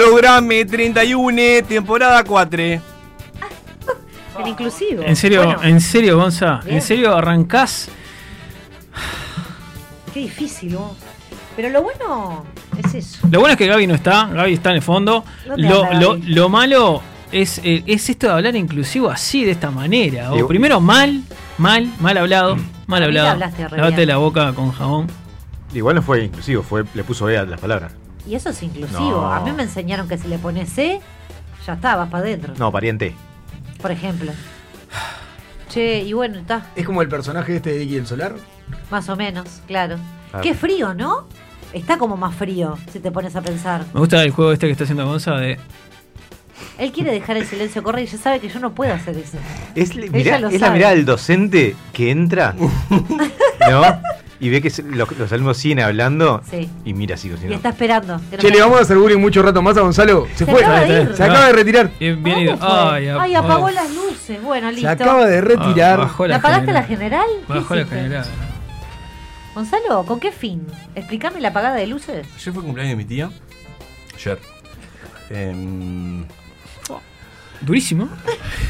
Programa 31, temporada 4. El inclusivo. En serio, Bueno, en serio, Gonza, Bien. en serio arrancás. Qué difícil, ¿no? Pero lo bueno es eso. Lo bueno es que Gaby no está, Gaby está en el fondo. ¿Dónde Lo, anda lo, Gaby? lo malo es, eh, es esto de hablar inclusivo así, de esta manera. O primero mal, mal, mal hablado, mal hablado. bien. la boca con jabón. Igual no fue inclusivo, fue, le puso E a las palabras. Y eso es inclusivo. No. A mí me enseñaron que si le pones C, ya está, vas para adentro. No, pariente. Por ejemplo. Che, y bueno, está, Es como el personaje este de Iki el Solar. más o menos, claro. Claro. Qué frío, ¿no? Está como más frío, si te pones a pensar. Me gusta el juego este que está haciendo Gonza de. Él quiere dejar el silencio correr y ya sabe que yo no puedo hacer eso. Es, mirá- es la mirada del docente que entra, ¿no? Y ve que los, los alumnos siguen hablando Sí. y mira así, si Y está esperando. Che, le vamos a hacer bullying mucho rato más a Gonzalo. Se, Se fue. acaba de ir. Se acaba de retirar. Bien, bien ¿Cómo ido. fue? Ay, Ay, ap- apagó oh. las luces. Bueno, listo. Se acaba de retirar. Ah, bajó ¿La apagaste la general. Bajó la general. Gonzalo, ¿con qué fin? Explícame la apagada de luces. Ayer fue el cumpleaños de mi tía. Ayer. Em, Durísimo.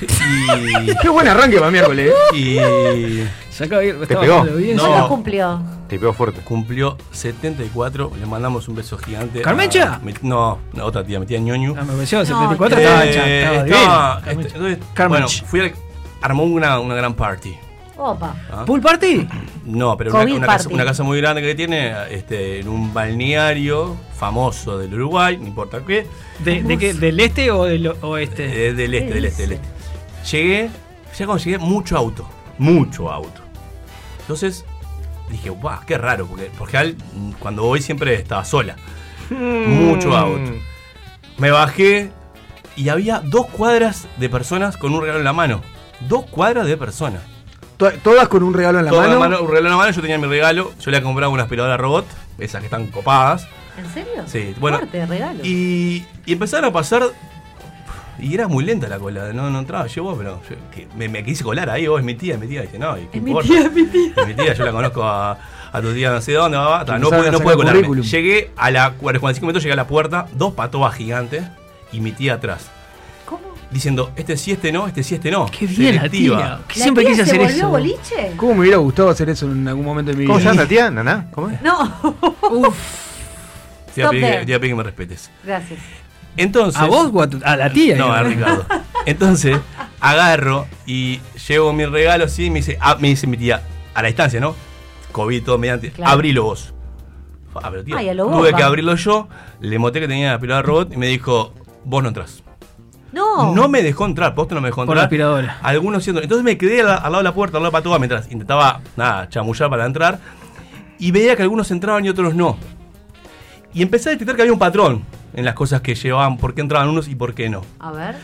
y. Qué buen arranque para miércoles. ¿eh? y Se acaba de ir. estaba pegó. bien. No. ¿Cuándo cumplió? Te pegó fuerte. cumplió 74. Le mandamos un beso gigante. a ¿Carmencha? mi- no, no, otra tía, mi tía ñoñu. Ah, me pareció No, 74, Eh, estaba, cha- estaba estaba- bien. este, entonces, Carmencha. bueno, fui al- armó una, una gran party. Opa. ¿ah? ¿Pool party? No, pero una, casa, party. una casa muy grande que tiene este, en un balneario famoso del Uruguay, no importa qué. ¿De, de qué? ¿Del este o del oeste? Eh, del este, ¿Qué del este, del este. Llegué, ya cuando llegué, mucho auto. Mucho auto. Entonces dije, guau, qué raro, porque por general, mm, cuando voy siempre estaba sola. Mucho auto. Me bajé y había dos cuadras de personas con un regalo en la mano. Dos cuadras de personas. To- Todas con un regalo en la Todas mano. un regalo en la mano, yo tenía mi regalo. Yo le había comprado una aspiradora robot, esas que están copadas. ¿En serio? Sí, bueno. Fuerte regalo. Y, y empezaron a pasar. Y era muy lenta la cola, no, no entraba. Yo, vos, pero yo- que me, me quise colar ahí, vos es mi tía, es mi tía. Y dije, no, ¿y qué Es mi importa? tía, es mi tía. Es mi tía, yo la conozco a, a tu tía no sé dónde, va, no pude, no pude colarme. currículum. Llegué a la 45 minutos, llegué a la puerta, dos patobas gigantes y mi tía atrás. Diciendo, este sí, este no, este sí, este no. Qué bien la tía. ¿La siempre tía quise se hacer volvió eso. boliche? ¿Cómo me hubiera gustado hacer eso en algún momento de mi vida? ¿Cómo se llama la tía? ¿Naná? ¿Cómo es? No. Te voy a Stop pedir que- there. te voy a pedir que me respetes. Gracias. Entonces. ¿A vos o a, tu- a la tía? No, a? Ricardo. Entonces, agarro y llevo mi regalo así y me dice, ah, me dice mi tía, a la distancia, ¿no? COVID todo mediante. Claro. Abrilo vos. Ah, pero tía, Ay, a lo tuve que abrirlo yo, le mostré que tenía la aspiradora robot y me dijo, vos no entras. No. No me dejó entrar, posta no me dejó Por la entrar. aspiradora. Algunos siendo. Entonces me quedé al, al lado de la puerta, al lado de la patoa, mientras intentaba, nada, chamullar para entrar. Y veía que algunos entraban y otros no. Y empecé a detectar que había un patrón en las cosas que llevaban, por qué entraban unos y por qué no. A ver.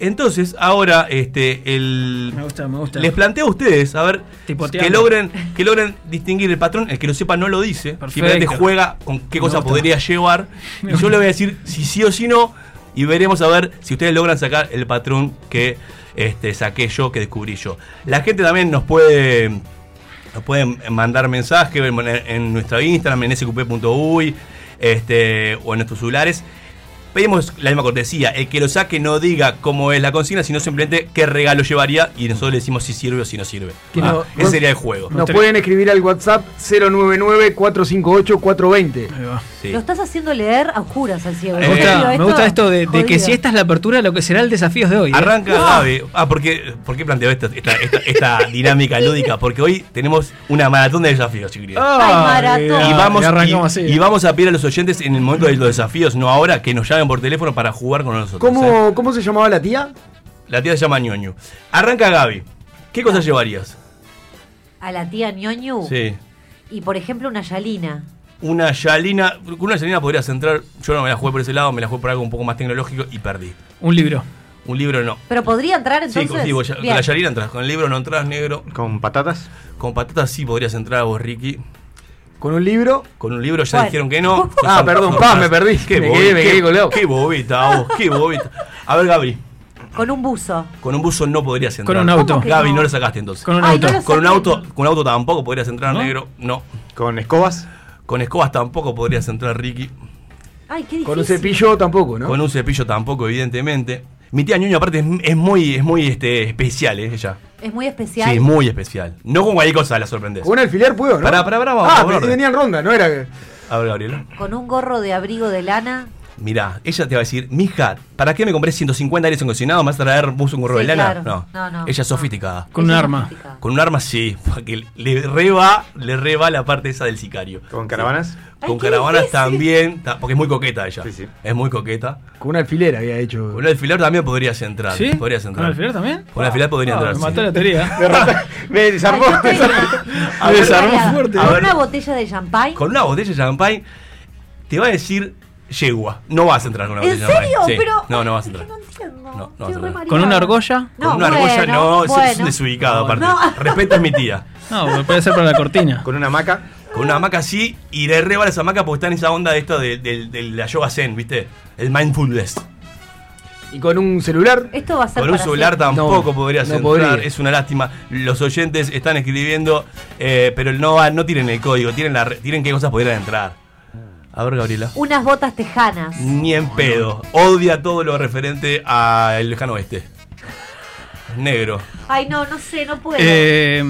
Entonces, ahora, este, el. Me gusta, me gusta. Les planteo a ustedes, a ver, Tipoteando. que logren, que logren distinguir el patrón. El que lo sepa no lo dice. Perfecto. Simplemente juega con qué Me cosa gusta. podría llevar. Y yo le voy a decir si sí o si no. Y veremos a ver si ustedes logran sacar el patrón que este, saqué yo, que descubrí yo. La gente también nos puede. Nos pueden mandar mensajes en, nuestro Instagram, en sqp.uy, este, o en nuestros celulares. Pedimos la misma cortesía. El que lo saque no diga cómo es la consigna, sino simplemente qué regalo llevaría y nosotros le decimos si sirve o si no sirve. Que Ah, no- ese sería el juego. Nos pueden escribir al WhatsApp 099-458-420. Ahí va. Ah. Sí. Lo estás haciendo leer a oscuras al ciego. Eh, Me ¿En gusta, serio me gusta esto de, de que si esta es la apertura, lo que será el desafío de hoy. ¿eh? Arranca Gaby. Ah, ¿por qué, ¿por qué planteo esta, esta, esta- esta dinámica lúdica? Porque hoy tenemos una maratón de desafíos, chiquilines. Ay, maratón. y, vamos, y arrancamos y- así. y vamos a pedir a los oyentes en el momento de los desafíos, no ahora, que nos por teléfono para jugar con nosotros. ¿eh? ¿Cómo, ¿Cómo se llamaba la tía? La tía se llama ñoño. Arranca Gaby. ¿Qué cosas llevarías? A la tía ñoñu. Sí. Y por ejemplo, una yalina. Una Yalina. Con una Yalina podrías entrar. Yo no me la jugué por ese lado, me la jugué por algo un poco más tecnológico y perdí. Un libro. Un libro no. Pero podría entrar Sí, entonces. con, sí, vos ya- con la Yalina entras. Con el libro no entras, negro. Con patatas. Con patatas sí podrías entrar vos, Ricky. Con un libro. Con un libro ya dijeron que no. Ah, perdón, no, pa, me perdí. Qué, Me bobi- quedé- me qué- quedé colgado. qué bobita, vos, qué bobita. A ver, Gaby. Con un buzo. Con un buzo no podrías entrar. Con un auto. ¿Cómo que Gaby, no? no lo sacaste entonces. Con un Ay, auto. no Con un auto, con un auto tampoco podrías entrar, ¿No? negro. No. Con escobas. Con escobas tampoco podrías entrar, Ricky. Ay, qué difícil. Con un cepillo tampoco, ¿no? Con un cepillo tampoco, evidentemente. Mi tía Ñuño, aparte, es, es muy, es muy este, especial, ¿eh? Ella. Es muy especial. Sí, es muy especial. No con cualquier cosa la sorprendes. Con un alfiler puedo, ¿no? Pará, pará, pará, vamos, Ah, vamos, venía en ronda, no era que. A ver, Gabriela. Con un gorro de abrigo de lana. Mirá, ella te va a decir, mija, ¿para qué me compré 150 aires acondicionados? ¿Me vas a traer vos un gorro Sí, de lana? claro. No. No, no, Ella es no. sofisticada. Con un arma. sofisticada. Con un arma sí, porque le reba, le reba la parte esa del sicario. Con caravanas. Ay, Con caravanas difícil. también, ta- porque es muy coqueta ella. Sí, sí. Es muy coqueta. Con un alfiler había hecho. Con un alfiler también podrías entrar. ¿Sí? Podrías entrar. ¿Con alfiler también? Con alfiler podría Ah, entrar. Me sí. mató la teoría. Me desarmó. Ay, Estoy desarmó fuerte. A Con una botella de champagne. Con una botella de champagne te va a decir yegua. No vas a entrar con una ¿En botella de serio? Sí. Pero. No, no vas a es entrar. No entiendo. No, no Estoy vas a re entrar. mareada. ¿Con una argolla? No, con una argolla no, es bueno. un desubicado aparte. No. Respeta a mi tía. No, puede ser para la cortina. Con una hamaca. Con una hamaca así y le reba esa hamaca porque está en esa onda de esto de, de- de la yoga zen, ¿viste? El mindfulness. Y con un celular. Esto va a ser Con un celular siempre. tampoco No, podrías no entrar, podría. es una lástima. Los oyentes están escribiendo, eh, pero no, va- no tienen el código, tienen, la, re- tienen qué cosas podrían entrar. A ver, Gabriela. Unas botas tejanas. Ni en pedo. Odia todo lo referente al lejano oeste. Negro. Ay, no, no sé, no puedo. Eh,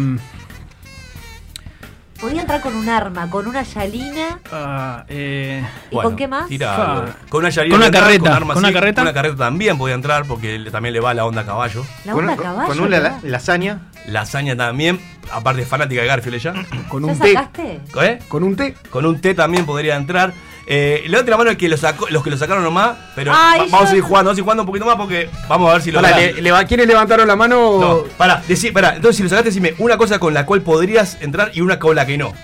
Podía entrar con un arma, con una yalina. ah, eh, ¿Y con qué más? tira algo. Con una yarina Con una entrar, carreta, armas, con una sí. carreta. Con una carreta también podía entrar porque le- también le va la onda a caballo. La onda con- caballo. con una lasaña. Lasaña también, aparte fanática de Garfield ella. Con ¿Ya un té. sacaste? ¿Eh? Con un té. Con un té también podría entrar. Eh, levante la mano el que lo sacó, los que lo sacaron nomás, pero Ay, va- vamos a seguir jugando, vamos a ir jugando un poquito más porque vamos a ver si lo Pará, le- ¿Quiénes levantaron la mano? No, pará, decí, pará, entonces si lo sacaste, decime una cosa con la cual podrías entrar y una con la que no.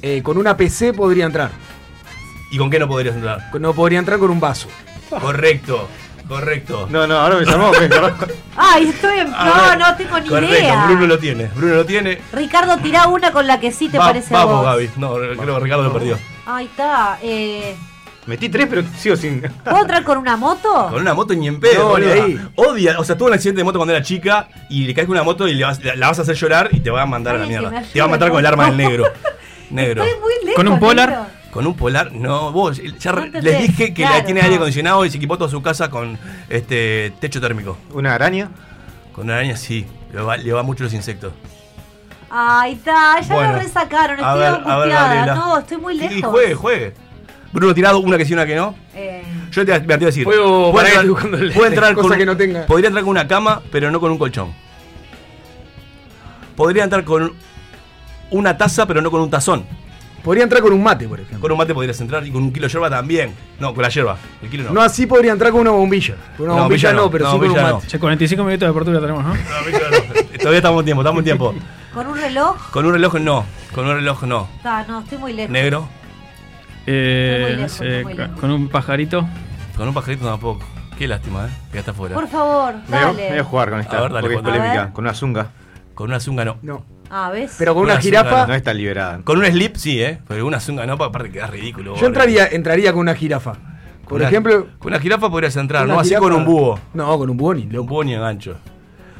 Eh, con una PC podría entrar. ¿Y con qué no podrías entrar? No podría entrar con un vaso. Correcto, correcto. No, no, ahora me desarmó. Ay, estoy en. A No, ver, no tengo ni correcto, idea. Bruno lo tiene, Bruno lo tiene. Ricardo, tirá una con la que sí te Va- parece a vamos, vos. Gaby. No, creo que Ricardo lo perdió. Ahí está. Eh, Metí tres, pero sigo sin. ¿Puedo entrar con una moto? Con una moto ni en pedo, No, ahí. Odia, o sea, tuvo un accidente de moto cuando era chica y le caes con una moto y le vas- la, vas a hacer llorar y te va a mandar a la mierda. Te va a matar con el arma del negro. Negro. Estoy muy lejos. ¿Con un polar? negro. Con un polar, no, vos, ya No les dije que claro, la tiene no. aire acondicionado y se equipó toda su casa con este techo térmico. Una araña. Con una araña sí, le va, le va mucho los insectos. Ahí está, ya Bueno, lo resacaron, estoy ver, angustiada. No, estoy muy lejos. Y juegue, juegue. Bruno tirado, una que sí, una que no. Eh, Yo te, te iba a decir. Puedo- puede entrar, estoy buscando el- puede entrar cosa con, que no tenga. Podría entrar con una cama, pero no con un colchón. Podría entrar con una taza, pero no con un tazón. Podría entrar con un mate, por ejemplo. Con un mate podrías entrar y con un kilo de yerba también. No, con la yerba. El kilo no. No así podría entrar con una bombilla. Con una No, bombilla bombilla no, no, pero no, sí con un bombilla mate. che, 45 minutos de apertura tenemos, ¿no? No, bombilla no. Todavía estamos en tiempo, estamos en tiempo. ¿Con un reloj? Con un reloj no. Con un reloj no. Está, no, estoy muy lejos. Negro. Eh, Estoy muy no lejos, sé, estoy muy lejos. con un pajarito. Con un pajarito tampoco. Qué lástima, ¿eh? Que ya está afuera. Por favor, Me voy, a- dale. me voy a jugar con esta. A ver, dale, porque es polémica. Con una zunga. Con una zunga no. No. Ah, ¿ves? Pero con Una jirafa. No está liberada. Con un slip sí, ¿eh? Pero una zunga no, aparte queda ridículo. Yo entraría, entraría con una jirafa. Con Por una- ejemplo. Con una jirafa podrías entrar, no así jirafa- con un búho. No, con un búho ni Un loco. búho ni engancho.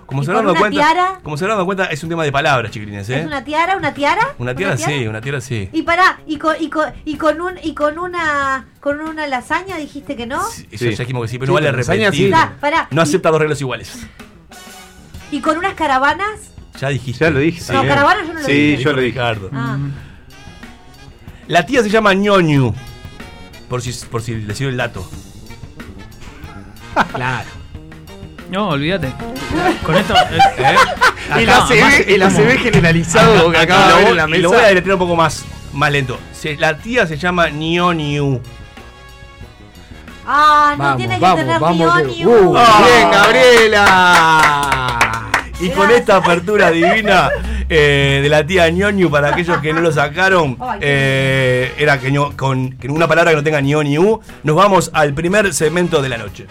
Como ¿Y se habrán dado una cuenta. tiara? Como se habrán dado cuenta, es un tema de palabras, chiquilines, ¿eh? ¿Es una tiara? ¿Una tiara? Una tiara sí, una tiara sí. Y pará, y con, y con, y con un y con una con una lasaña dijiste que no? Sí, Eso Sí. ya dijimos que sí, pero Sí, no vale repetir. sí. Está, pará. No y- acepta dos reglas iguales. Y con unas caravanas? Ya dijiste. Ya lo dije. No, sí, caravana yo no lo Sí, dije. yo lo dije. Ricardo. Ah. La tía se llama ñoñu. Por si, por si le sirve el dato. Claro. No, olvídate. Con esto. eh, ¿Eh? El acá, ACB, más, el ACB generalizado que acaba de y, ver lo, en la y lo voy a mesa. deletrear un poco más, más lento. Se- la tía se llama Nioniu. Ah, no Vamos, tiene que vamos, tener vamos. Uh, un. Ah. Bien, Gabriela. Y con esta apertura divina eh, de la tía Ñoñu, para aquellos que no lo sacaron, eh, era que, con, que una palabra que no tenga ni o ni u, nos vamos al primer segmento de la noche.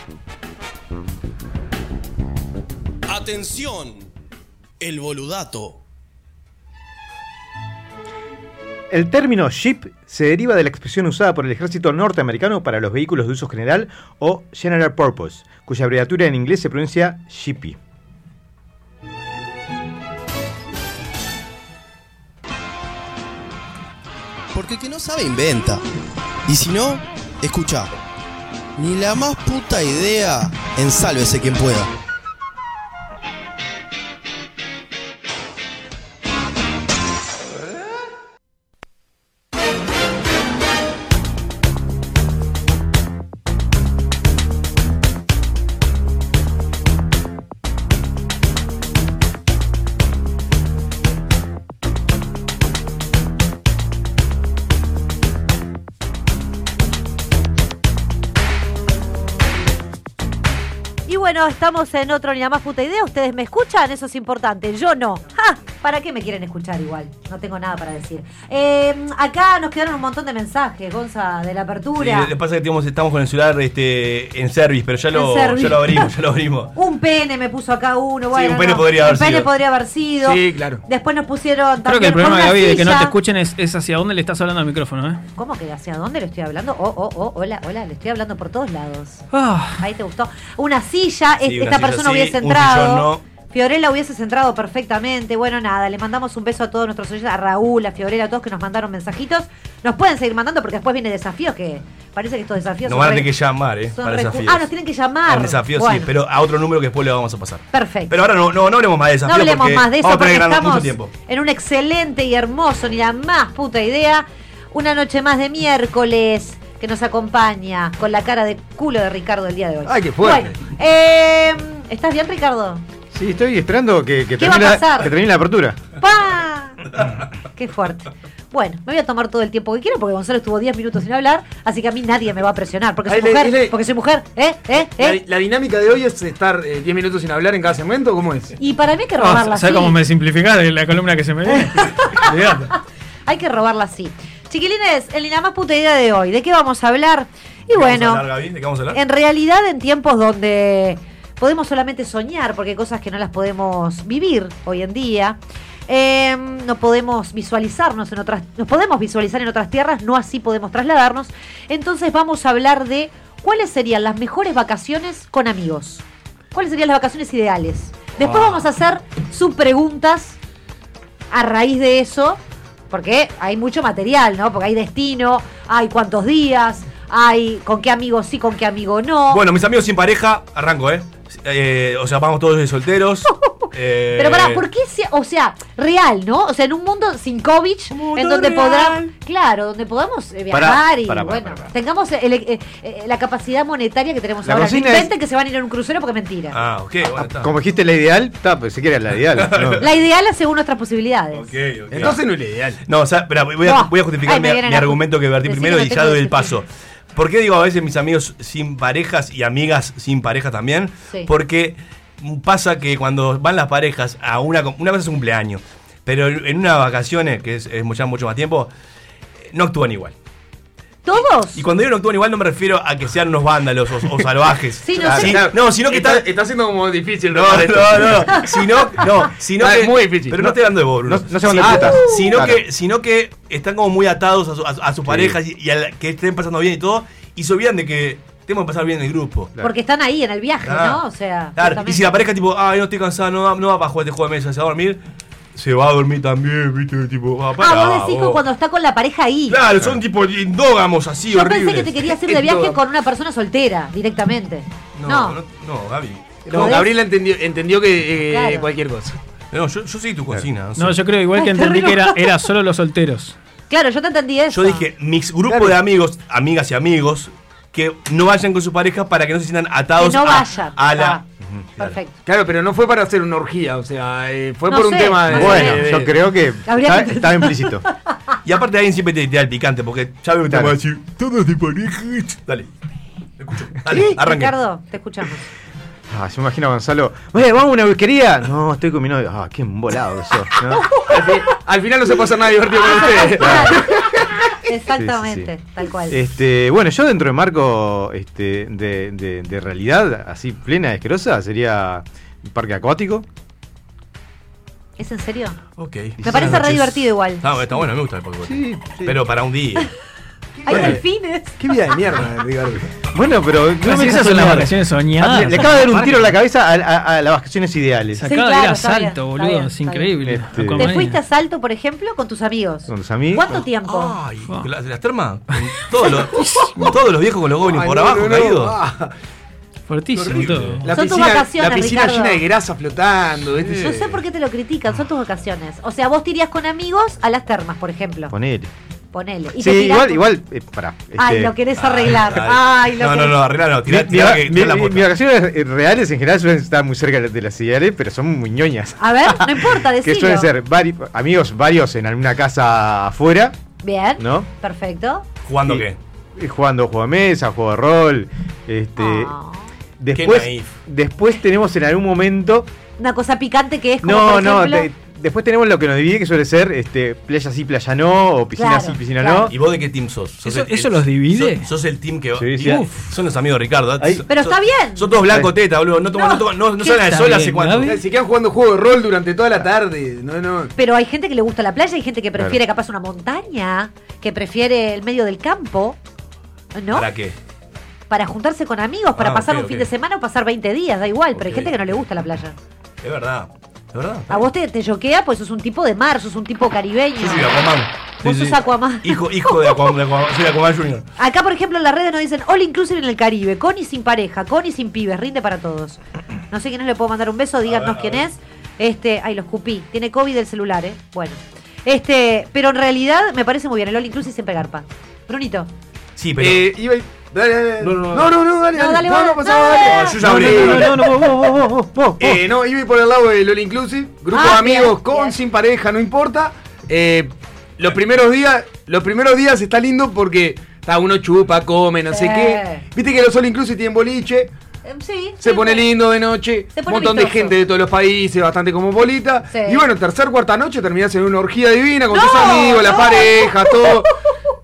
Atención, el boludato. El término ship se deriva de la expresión usada por el ejército norteamericano para los vehículos de uso general o general purpose, cuya abreviatura en inglés se pronuncia shippy. Porque el que no sabe inventa. Y si no, escucha. Ni la más puta idea, ensálvese quien pueda. Bueno, estamos en otro ni la más puta idea. ¿Ustedes me escuchan? Eso es importante. Yo no. ¿Para qué me quieren escuchar igual? No tengo nada para decir. Eh, acá nos quedaron un montón de mensajes, Gonza, de la Sí, apertura. lo que pasa es que tenemos- estamos con el celular este, en service, pero ya lo, En service. ya lo abrimos, ya lo abrimos. Un pene me puso acá uno. Bueno, un pene no. podría haber Un pene sido. podría haber sido. Sí, claro. Después nos pusieron Creo que también el problema, Gaby, de que no silla. te escuchen es, es hacia dónde le estás hablando al micrófono, ¿eh? ¿Cómo que hacia dónde le estoy hablando? Oh, oh, oh, hola, hola, le estoy hablando por todos lados. Ah, Ahí te gustó. Una silla, Sí, una esta silla persona sí, hubiese un entrado. sillón no. Fiorella hubiese entrado perfectamente. Bueno, nada, le mandamos un beso a todos nuestros oyentes, a Raúl, a Fiorella, a todos que nos mandaron mensajitos. Nos pueden seguir mandando porque después viene desafíos que parece que estos desafíos Nos van a tener que llamar, ¿eh? Para desafíos. Ah, nos tienen que llamar. Al desafío sí, Bueno, pero a otro número que después le vamos a pasar. Perfecto. Pero ahora no, no, no hablemos más de No desafíos hablemos porque más de eso vamos porque gran- mucho estamos tiempo. en un excelente y hermoso, ni la más puta idea. Una noche más de miércoles que nos acompaña con la cara de culo de Ricardo el día de hoy. Ay, qué fuerte. Bueno, eh, ¿estás bien, Ricardo? Sí, estoy esperando que, que ¿Qué va a termine, la, que termine la apertura. ¡Pa! Qué fuerte. Bueno, me voy a tomar todo el tiempo que quiera porque Gonzalo estuvo 10 minutos sin hablar, así que a mí nadie me va a presionar porque soy mujer, le- porque soy mujer, ¿eh? ¿eh? La, ¿eh? la dinámica de hoy es estar eh, 10 minutos sin hablar en cada segmento, ¿cómo es? Y para mí hay que robarla ¿Sabes así. cómo me simplificás la columna que se me viene? Hay que robarla así. Chiquilines, el nada más puta idea de hoy. ¿De qué vamos a hablar? Y ¿De qué bueno, Vamos a hablar, Gaby? ¿De qué vamos a hablar? en realidad en tiempos donde podemos solamente soñar, porque hay cosas que no las podemos vivir hoy en día, eh, no podemos visualizarnos en otras, nos podemos visualizar en otras tierras, no así podemos trasladarnos. Entonces vamos a hablar de cuáles serían las mejores vacaciones con amigos. ¿Cuáles serían las vacaciones ideales? Después Ah. vamos a hacer subpreguntas a raíz de eso, porque hay mucho material, ¿no? Porque hay destino, hay cuántos días, hay con qué amigo sí, con qué amigo no. Bueno, mis amigos sin pareja, arranco, ¿eh? Eh, o sea, vamos todos de solteros. Eh, Pero pará, ¿por qué? se- o sea, real, ¿no? O sea, en un mundo sin COVID, mundo en donde podamos, claro, donde podamos eh, viajar Pará, y pará, pará, bueno, pará, pará. tengamos el- eh, eh, la capacidad monetaria que tenemos La ahora. No consigna es- inventen que se van a ir en un crucero porque es mentira. Ah, ok, bueno, está. Como dijiste la ideal, está, pues si quieres la ideal. no. La ideal es según nuestras posibilidades. Ok, ok. Entonces no es lo ideal. No, o sea, espera, voy a, No. voy a justificar Ay, mi, mi a- argumento que vertí primero y ya doy el paso. ¿Por qué digo a veces mis amigos sin parejas y amigas sin pareja también? Sí. Porque pasa que cuando van las parejas a una, una vez es un cumpleaños, pero en unas vacaciones, que es, es ya mucho más tiempo, no actúan igual. ¿Todos? Y cuando digo no actúan igual no me refiero a que sean unos vándalos o, o salvajes. Sí, no Claro, sé. no, sino que está, está- está siendo como difícil. No, no, no, no. Sino, no, sino Ah, que. es muy difícil. Pero no, No- estoy hablando de vos, Bruno. no- no se van de Ah, putas. Sino, Claro. que, sino que están como muy atados a, su- a, a sus parejas y, y a la- que estén pasando bien y todo. Y se olvidan de que tenemos que pasar bien en el grupo. Porque están ahí en el viaje, Ah. ¿no? O sea. Claro, y si la pareja tipo, ay, no estoy cansado, no, va- no va para jugar este juego de mesa, se va a dormir, se va a dormir también, viste, tipo, ah, pará, Ah, vos decís vos. cuando está con la pareja ahí. Claro, son tipo endógamos así, Yo horribles. pensé que te querías ir de viaje con una persona soltera, directamente. No, No. no, no, Gaby. No. Gabriela entendió, entendió que eh, Claro. cualquier cosa. No, yo, yo soy tu cocina. No, yo creo igual que entendí que era, era solo los solteros. Claro, yo te entendí eso. Yo dije, mis grupo Claro. de amigos, amigas y amigos, que no vayan con su pareja para que no se sientan atados no a- a, la. Ah, Perfecto. Claro, pero no fue para hacer una orgía, o sea, eh, fue No por un tema de. Bueno, de- yo creo que Habría está- que- estaba implícito. Y aparte alguien siempre te tira el picante, porque ya veo que te Claro. va a decir, todos de pareja. Dale. Te escucho. Dale, arranque. Ricardo, te escuchamos. Ah, se me imagina a Gonzalo. "Oye, ¿Vamos a una whiskería? No, estoy con mi novio. Ah, qué embolado eso. ¿no? Al, fin- al final no se pasa nada divertido con ustedes. Exactamente, Sí, sí, sí. tal cual. Este, bueno, yo dentro de marco este, de, de- de realidad así plena y asquerosa sería un parque acuático. ¿Es en serio? Ok. Me parece re divertido igual. Está, está bueno, me gusta el. Sí, sí. Pero para un día. Hay Bueno. delfines. Qué vida de mierda, Ricardo. Bueno, pero no me esas son las vacaciones soñadas. Le, le acaba de dar un tiro en la cabeza a, a- a las vacaciones ideales. Se Sí, acaba de ir claro, a salto, boludo. bien, es increíble. Este-. ¿Te fuiste a salto, por ejemplo, con tus amigos? Con tus amigos. ¿Cuánto tiempo? Ay, ¿las, las termas? Todos los, todos los viejos con los goblins por no, abajo no, no. caídos. Ah, Fortísimo horrible. todo. La Son tus vacaciones, la piscina Ricardo. llena de grasa flotando. ¿viste? No sé por qué te lo critican, son tus vacaciones. O sea, vos te irías con amigos a las termas, por ejemplo. Ponele. Ponele. Y Sí, igual, igual, eh, pará. Ay, este, lo querés arreglar. Ay, Ay, lo no, no, querés- no, arreglar no. Mi, Tirá, mi- tirá que- mi- tirá la mi- mis vacaciones reales en general suelen estar muy cerca de las ideales, pero son muy ñoñas. A ver, no importa, Que decilo. suelen ser vari- amigos varios en alguna casa afuera, Bien. ¿no? Perfecto. ¿Jugando Y- qué? y jugando juego de mesa, juego de rol. Este, Ah. después, naif. después tenemos en algún momento. Una cosa picante que es como, No, por no. De- después tenemos lo que nos divide, que suele ser este, playa sí, playa no, o piscina Claro, sí, piscina claro. no. ¿Y vos de qué team sos? ¿Sos ¿Eso- el- eso el- los divide? Sos, sos el team que. Sí, sí. Uf, son los amigos de Ricardo. Ahí- Pero está bien. Son todos blancos Sí. teta, boludo. No, toman, No, no, toman- no, no ¿qué salen al está sol hace bien, cuánto. Gaby? Se quedan jugando juego de rol durante toda la tarde. No, no. Pero hay gente que le gusta la playa, hay gente que prefiere capaz una montaña, que prefiere el medio del campo, ¿no? ¿Para qué? Para juntarse con amigos, para Ah, pasar ok, un fin ok. de semana o pasar 20 días, da igual, pero hay Ok. gente que no le gusta la playa. Es verdad. Verdad. A vos te, te choquea, pues sos un tipo de mar, sos un tipo caribeño. Yo soy Aquaman. Vos sos Aquaman. Hijo, hijo de Aquaman, de Aquaman. Soy Aquaman Junior. Acá, por ejemplo, en las redes nos dicen All Inclusive en el Caribe, con y sin pareja, con y sin pibes, rinde para todos. No sé quién es, le puedo mandar un beso, díganos quién es. Este, ay, lo escupí. Tiene COVID el celular, ¿eh? Bueno. Este, pero en realidad me parece muy bien, el All Inclusive siempre garpa. Brunito. Sí, pero. Eh, iba Dale, dale, dale. No, no, No, no, no, dale, No, dale, No, no, pasaba, dale. dale. No, yo ya No, abrí. no, no, no, no, vos, vos, vos, vos, vos. Eh, no, iba por el lado del All Inclusive. Grupo Ah, de amigos bien, con, bien. sin pareja, no importa. Eh, los primeros días, los primeros días está lindo porque está uno chupa, come, no Sí. sé qué. Viste que los All Inclusive tienen boliche. Eh, sí. Se sí, pone sí. lindo de noche, Se un montón de vistoso. gente de todos los países, bastante cosmopolita. Sí. Y bueno, tercer, cuarta noche terminás en una orgía divina con No, tus amigos, la no. pareja, todo.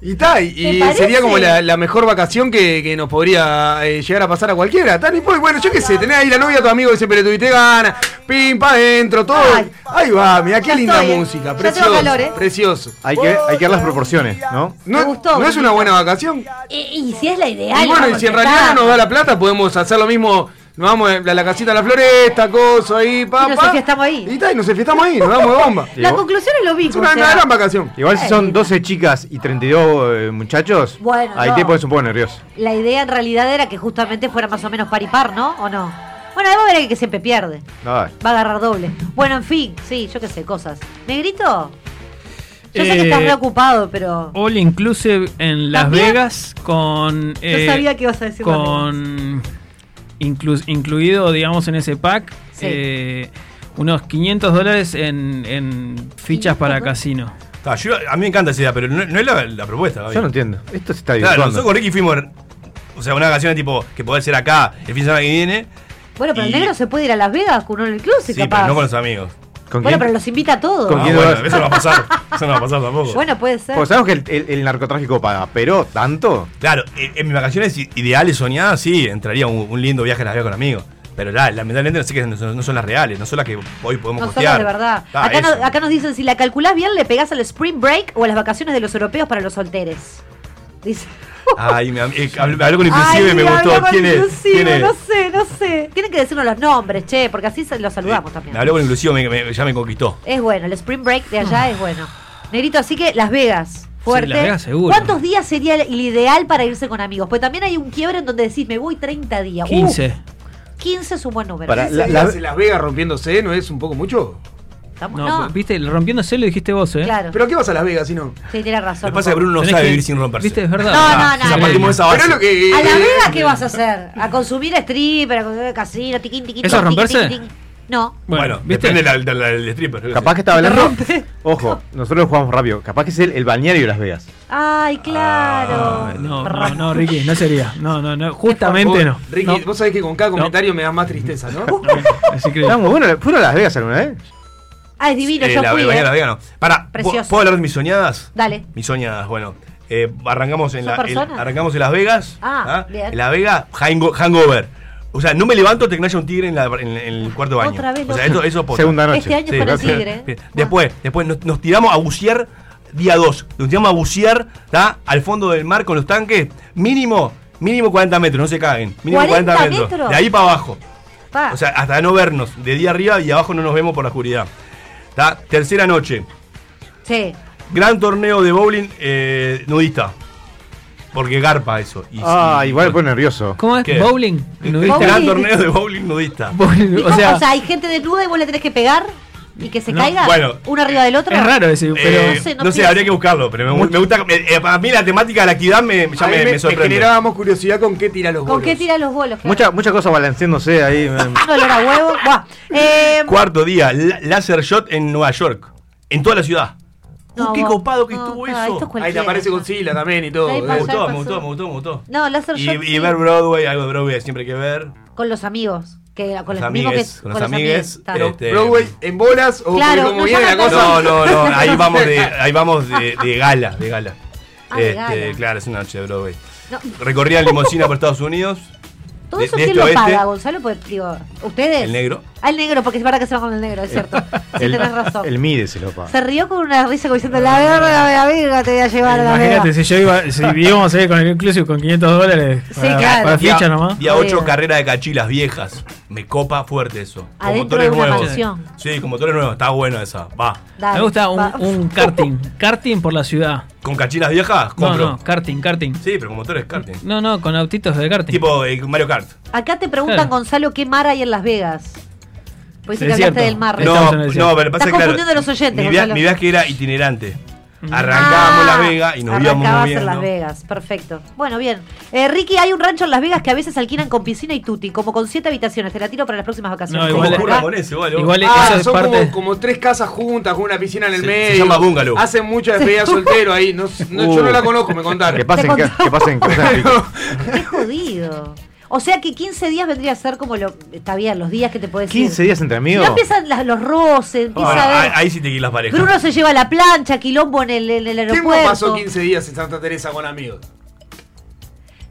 Y está, y, ¿Te y sería como la, la mejor vacación que, que nos podría eh, llegar a pasar a cualquiera. Tan y pues, bueno, yo qué sé, tenés ahí la novia, tu amigo que siempre le tuviste ganas, pim, pa' adentro, todo. Ay. Ahí va, mira qué linda estoy, eh. música, Ya tengo precioso, calor, eh. precioso. Hay que, hay que ver las proporciones, ¿no? ¿No, Me gustó, ¿no es una buena vacación? Y, y si es la ideal. Y bueno, y vamos si en realidad no nos da la plata, podemos hacer lo mismo. Nos vamos a la casita de la floresta, coso ahí, pa, Y nos pa. enfiestamos ahí. Y, ta, y nos enfiestamos ahí, nos damos de bomba. La conclusión es lo Es mismo. una, o sea, una gran vacación. Igual si Eh, son 12 chicas y 32 eh, muchachos, Bueno, ahí no. te pones un poco nervioso. La idea en realidad era que justamente fuera más o menos par y par, ¿no? ¿O no? Bueno, debo ver que siempre pierde. Ay. Va a agarrar doble. Bueno, en fin, sí, yo qué sé, cosas. ¿Negrito? Yo sé que Eh, estás preocupado, pero. All Inclusive en Las ¿También? Vegas con. eh, sabía que ibas a decir Con. Inclu- incluido, digamos, en ese pack. Sí. eh, unos 500 dólares en, en fichas para ¿500? casino. Ah, yo- a mí me encanta esa idea, pero no, no es la, la propuesta. Gaby. Yo no entiendo. Esto se está Claro, divirtiendo. nosotros con Ricky fuimos. O sea, una vacación tipo que puede ser acá el fin de semana que viene. Bueno, pero el negro se puede ir a Las Vegas con un inclusive, Sí, capaz. pero no con los amigos. ¿Con Bueno, quién? pero los invita a todos. ¿Con Ah, quién bueno, vas? eso no va a pasar. Eso no va a pasar tampoco. Bueno, puede ser. Pues sabemos que el, el- el narcotráfico paga, pero tanto. Claro, en, en mis vacaciones ideales soñadas, sí, entraría un, un lindo viaje a Las Vegas con amigos. Pero la- lamentablemente no sé que no son, no son las reales, no son las que hoy podemos No son costear. las de verdad. Ah, acá, eso. no- acá nos dicen, si la calculás bien, le pegás al Spring Break o a las vacaciones de los europeos para los solteres. Dice. Ay, me, eh, hablé con Inclusive Ay, me gustó. ¿Quién es? inclusive, ¿Quién es? No sé, no sé. Tienen que decirnos los nombres, che, porque así se- los saludamos también. Me habló con Inclusive, me, me- ya me conquistó. Es bueno, el Spring Break de allá es bueno. Negrito, así que Las Vegas. Fuerte. Las Vegas seguro. ¿Cuántos días sería el ideal para irse con amigos? Pues también hay un quiebre en donde decís, me voy 30 días. 15. Uf, 15 es un buen número. Para- ¿Ese la- la- Las Vegas rompiéndose no es un poco mucho? Estamos- No, no, viste, rompiéndose lo dijiste vos, ¿eh? claro. ¿Pero qué vas a Las Vegas si no? sí, tienes razón. Lo que pasa es que Bruno no sabe vivir sin romperse. Viste, es verdad. No, no, Ah, no, no, de esa base. es lo que. ¿A La eh, Vega qué vas a hacer? ¿A consumir stripper, a consumir casino, tiquín, tiquín, ¿Eso es tiquín, romperse? tiquín? No. Bueno, ¿viste? depende del del- del stripper. Capaz que estaba ¿Te hablando. rompe? Ojo, nosotros jugamos rápido. Capaz que es el, el balneario de Las Vegas. Ay, claro. Ah, No, no, no, Ricky, no sería. No, no, no. Justamente no. Ricky, No. vos sabés que con cada comentario me da más tristeza, ¿no? Así que. Está muy bueno. ¿Fueron a Las Vegas alguna vez? Ah, es divino, Eh, yo la, fui. la eh. Vega, la Vega no. Para, Precioso. ¿puedo hablar de mis soñadas? Dale. Mis soñadas, bueno. eh, arrancamos en arrancamos en Las Vegas. Ah, bien. En Las Vegas, hango- hangover. O sea, no me levanto hasta que no haya un tigre en, la- en- en el cuarto de baño. Otra vez, o sea, eso, eso. Segunda noche. Este año Sí, con el tigre. sí. Después, después nos, nos tiramos a bucear día 2. Nos tiramos a bucear ¿tá? al fondo del mar con los tanques. Mínimo, mínimo 40 metros, no se caguen. Mínimo 40, 40 metros. metros. De ahí para abajo. Pa. O sea, hasta no vernos. De día arriba y abajo no nos vemos por la oscuridad. ¿Tá? Tercera noche. sí. Gran torneo de bowling eh, nudista. Porque garpa eso. Y- Ah, y- igual me pone nervioso. ¿Cómo es? ¿Qué? Bowling. ¿Nudista? Gran torneo de bowling nudista. Bowling, ¿Y O sea, o sea, hay gente desnuda y vos le tenés que pegar y que se No, caiga bueno. uno arriba del otro. es raro ese, pero. Eh, no sé, no, no sé, habría que buscarlo, pero me, me gusta. eh, eh, para mí la temática de la actividad me, ya me, me, sorprende. generábamos curiosidad con qué tira los ¿Con bolos. qué tira los bolos? claro? Muchas muchas cosas balanceándose ahí. Un olor a huevo. Buah. Eh, Cuarto día, laser shot en Nueva York. En toda la ciudad. no, Uh, qué copado que no, estuvo eso. es Ahí te aparece Godzilla también y todo. Ahí eh. Me gustó, me gustó, me gustó, me gustó. No, láser Y, shot y sí. ver Broadway, algo de Broadway siempre hay que ver. con los amigos. Que, con Los amigues, que con los amigues, eh, este- Broadway en bolas o Claro, como no viene la cosa. No, no, no, ahí vamos de, ahí vamos de, de gala, de gala. Ah, de Este, gala. Claro, es una noche de Broadway. No, Recorría en limusina por Estados Unidos. todo de- eso de quién este lo paga, Gonzalo, pues digo, ustedes. El negro. Ah, el negro, porque es verdad que se va con el negro, es cierto. Sí, el, tenés razón. el MIDE se lo paga. Se rió con una risa como diciendo, la verga de amiga te voy a llevar a la Imagínate, verga. si yo iba, si íbamos a ir con el inclusive con 500 dólares. Sí, para, claro. para ficha nomás. día Jodido. 8, carrera de cachilas viejas. Me copa fuerte eso. Con Adentro motores de una nuevos. Sí, con motores nuevos. Está buena esa. Va. Dale, Me gusta un, karting. Karting por la ciudad. ¿Con cachilas viejas? No, Compro. no, karting, karting. Sí, pero con motores karting. No, no, con autitos de karting. Tipo eh, Mario Kart. Acá te preguntan, Claro. Gonzalo, ¿qué mar hay en Las Vegas? Pues Desierto. hablaste del mar. No, no, pero pasa Estás que claro, confundiendo a los oyentes, mi, via- Gonzalo. mi viaje era itinerante. Arrancábamos Ah, Las Vegas y nos íbamos arrancabas moviendo. en Las Vegas, perfecto. Bueno, bien. Eh, Ricky, hay un rancho en Las Vegas que a veces alquilan con piscina y tutti, como con siete habitaciones. Te la tiro para las próximas vacaciones. No, ¿Cómo igual- con eso? Igual, Igual Ah, eso es son parte. como, como tres casas juntas con una piscina en el Se- medio. se llama bungalow. Hacen mucha despedida soltero ahí. No, no, yo no la conozco, me contaron. Que pasen, que, que pasen. Qué jodido. O sea que 15 días vendría a ser como lo. Está bien, los días que te puedes 15 días entre Ya amigos. empiezan las- los roces, empieza Bueno, a ahí, ver. ahí sí te quitas las parejas. Bruno se lleva la plancha, quilombo en el, en el ¿Quién no aeropuerto. pasó 15 días en Santa Teresa con amigos?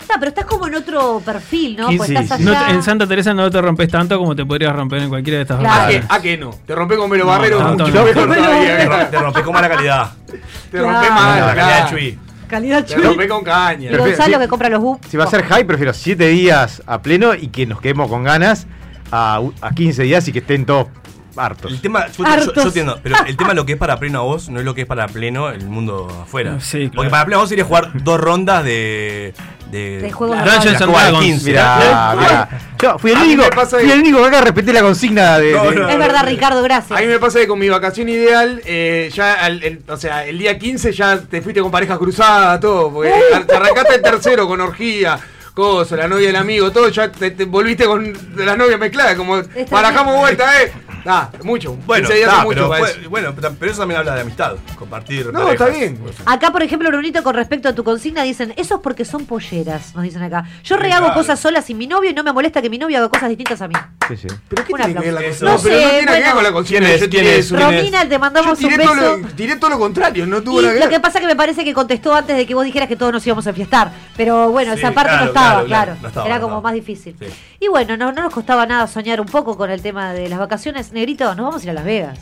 Está, pero estás como en otro perfil, ¿no? 15 Pues estás No allá. en Santa Teresa no te rompes tanto como te podrías romper en cualquiera de estas Claro. ¿A qué, vacaciones. ¿A qué no? Te rompé con Velo No, Barrero no, no. Te rompes con mala calidad. Te Claro. mal, la calidad de Chuy. Calidad Te chuy. rompé con Y caña. Pero- Gonzalo sí. que compra los books. Si va a ser high, prefiero 7 días a pleno y que nos quedemos con ganas a, a 15 días y que estén todos hartos. El tema, yo, yo- Hartos. yo entiendo, pero el tema lo que es para pleno a vos no es lo que es para pleno el mundo afuera. Sí, claro. Porque para pleno a vos sería jugar dos rondas de. De, De juego de la- Dungeons la and Dragons. 15. Mirá, mirá. Yo fui el único, fui que- el único que acá respeté la consigna de. No, de- no. Es verdad, Ricardo, gracias. A mí me pasa que con mi vacación ideal, eh, ya al- el, o sea, el día 15 ya te fuiste con parejas cruzadas, todo, porque te arrancaste el tercero con orgía, cosa, la novia del amigo, todo, ya te, te volviste con las novias mezcladas, como barajamos vuelta, eh. Ah, mucho. Bueno, 15 días está, es mucho pero, fue- bueno, pero eso también habla de amistad, compartir. No, parejas. está bien. Acá, por ejemplo, Brunito, con respecto a tu consigna, dicen, eso es porque son polleras, nos dicen acá. Yo rehago claro. cosas solas sin mi novio y no me molesta que mi novio haga cosas distintas a mí. Sí, sí. ¿Pero qué tiene que ver la consigna? No No, pero sé, no tiene que ver con la consigna. ¿Quién es? Yo ¿Quién tiré es? eso. ¿Quién es? Romina, te Yo mandamos un tiré todo, beso. lo, tiré todo lo contrario, no tuvo Y nada que lo ver. que pasa que me parece que contestó antes de que vos dijeras que todos nos íbamos a fiestar. Pero bueno, Sí, esa parte claro, no estaba, claro, claro. claro, no estaba, Era como más difícil. Sí. Y bueno, no, no nos costaba nada soñar un poco con el tema de las vacaciones. Negrito, nos vamos a ir a Las Vegas.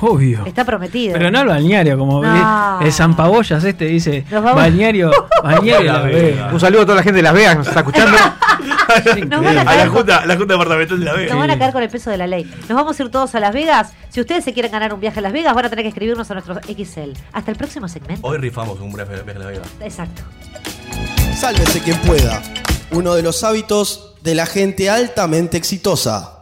Obvio. Está prometido. Pero no al balneario, como No. el San Pabollas este dice, Nos vamos- balneario, balneario Las Vegas. Un saludo a toda la gente de Las Vegas que nos está escuchando. Nos van a A la con- junta, la junta departamental de la Vega. Nos van a caer con el peso de la ley. Nos vamos a ir todos a Las Vegas. Si ustedes se quieren ganar un viaje a Las Vegas, van a tener que escribirnos a nuestro XL. Hasta el próximo segmento. Hoy rifamos un viaje viaje a la Vega. Exacto. Sálvese quien pueda. Uno de los hábitos de la gente altamente exitosa.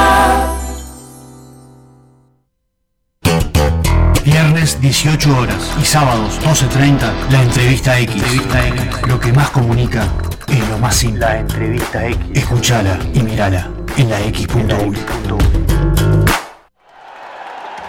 18 horas y sábados 12.30 la entrevista X. Entrevista X. Lo que más comunica es lo más simple. La entrevista X. Escuchala y mirala en la X.U.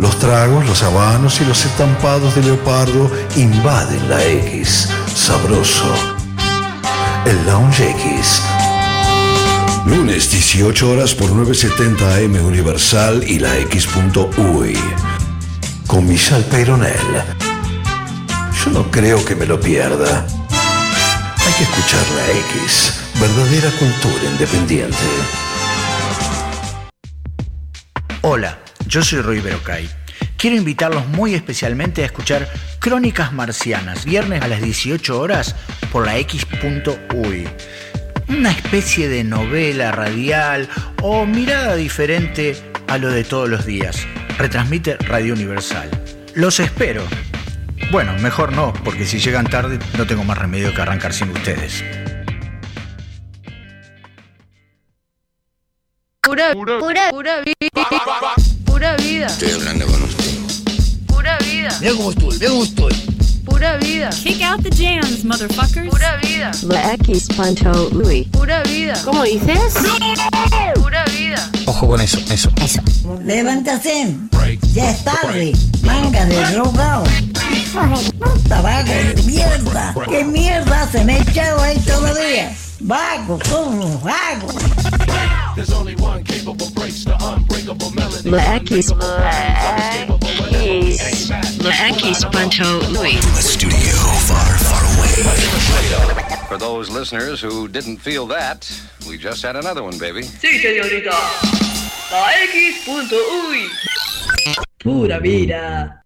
Los tragos, los habanos y los estampados de leopardo invaden la X. Sabroso. El Lounge X. Lunes 18 horas por 970 AM Universal y la X.UI. Con Michelle Peyronel. Yo no creo que me lo pierda. Hay que escuchar la X. Verdadera cultura independiente. Hola, yo soy Rui Berocay. Quiero invitarlos muy especialmente a escuchar Crónicas Marcianas, viernes a las 18 horas por la X.UI. Una especie de novela radial o mirada diferente a lo de todos los días. Retransmite Radio Universal. Los espero. Bueno, mejor no, porque si llegan tarde no tengo más remedio que arrancar sin ustedes. Pura, pura, pura. Pura vida. Estoy hablando con usted. Pura vida. Mira cómo estoy, mira cómo estoy. Pura vida. Kick out the jams, motherfuckers. Pura vida. La X Pancho Louis. Pura vida. ¿Cómo dices? Pura vida. Ojo con eso, eso. Eso. Levántate. Ya es tarde. Manga de drogado. Tabaco de mierda. ¿Qué mierda se me ha echado ahí todavía? Vago, somos vagos. La X. La X Pancho Louis. A studio far, far away. For those listeners who didn't feel that, we just had another one, baby. Sí, señorita. La X.uy. Pura vida.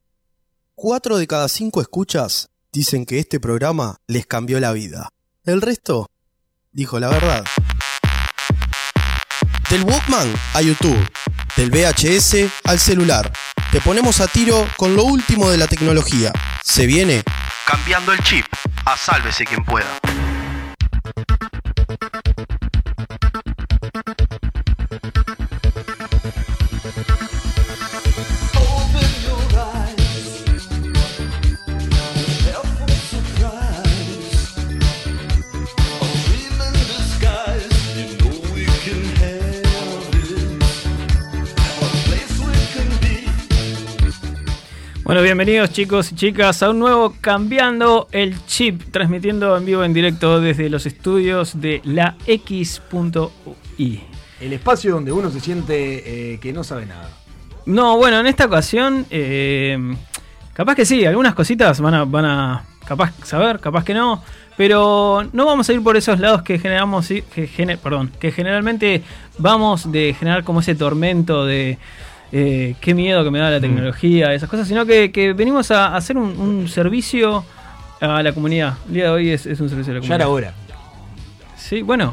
Cuatro de cada cinco escuchas dicen que este programa les cambió la vida. El resto dijo la verdad. Del Walkman a YouTube, del VHS al celular. Te ponemos a tiro con lo último de la tecnología. Se viene cambiando el chip. A sálvese quien pueda. Bueno, bienvenidos chicos y chicas a un nuevo Cambiando el Chip, transmitiendo en vivo en directo desde los estudios de la X.UI. El espacio donde uno se siente eh, que no sabe nada. No, bueno, en esta ocasión, eh, capaz que sí, algunas cositas van a, van a capaz saber, capaz que no, pero no vamos a ir por esos lados que generamos, que, gener- perdón, que generalmente vamos de generar como ese tormento de eh, qué miedo que me da la tecnología, esas cosas, sino que, que venimos a hacer un, un servicio a la comunidad. El día de hoy es, es un servicio a la Ya comunidad. era hora. Sí, bueno,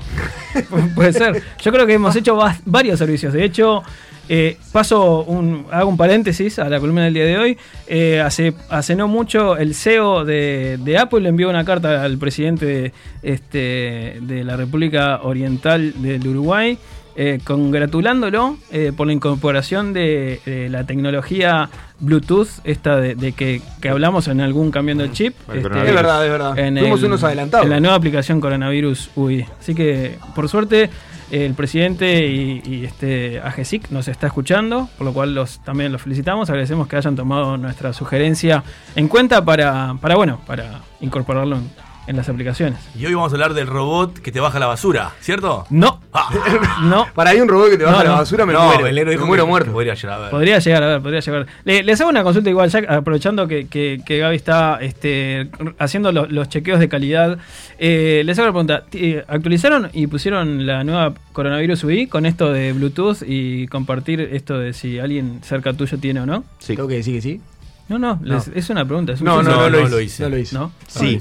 pu- puede ser. Yo creo que hemos hecho va- varios servicios. De hecho, eh, paso un, hago un paréntesis a la columna del día de hoy. Eh, hace, hace no mucho el CEO de, de Apple le envió una carta al presidente de, este, de la República Oriental del Uruguay. Eh, congratulándolo eh, por la incorporación de la tecnología Bluetooth, esta de, de que, que hablamos en algún cambiando el chip. Es verdad, es verdad. en Fuimos el- unos adelantados. En la nueva aplicación Coronavirus UI. Así que, por suerte, el presidente y, y este AGESIC nos está escuchando, por lo cual los, también los felicitamos. Agradecemos que hayan tomado nuestra sugerencia en cuenta para, para bueno, para incorporarlo en, en las aplicaciones. Y hoy vamos a hablar del robot que te baja la basura, ¿cierto? No. no. Para ahí un robot que te baja No, la no. basura, me no, muero. el negro me dijo muero muerto. podría llegar a ver. Podría llegar a ver, podría llegar. Le- les hago una consulta igual, ya aprovechando que, que, que Gaby está este, haciendo lo- los chequeos de calidad. Eh, les hago la pregunta, eh, ¿actualizaron y pusieron la nueva coronavirus UI con esto de Bluetooth y compartir esto de si alguien cerca tuyo tiene o no? Sí. Tengo que decir que sí. No, no, No. les- es una pregunta. es un No, no, no, no lo, hice, hice. No lo hice. ¿No? Sí.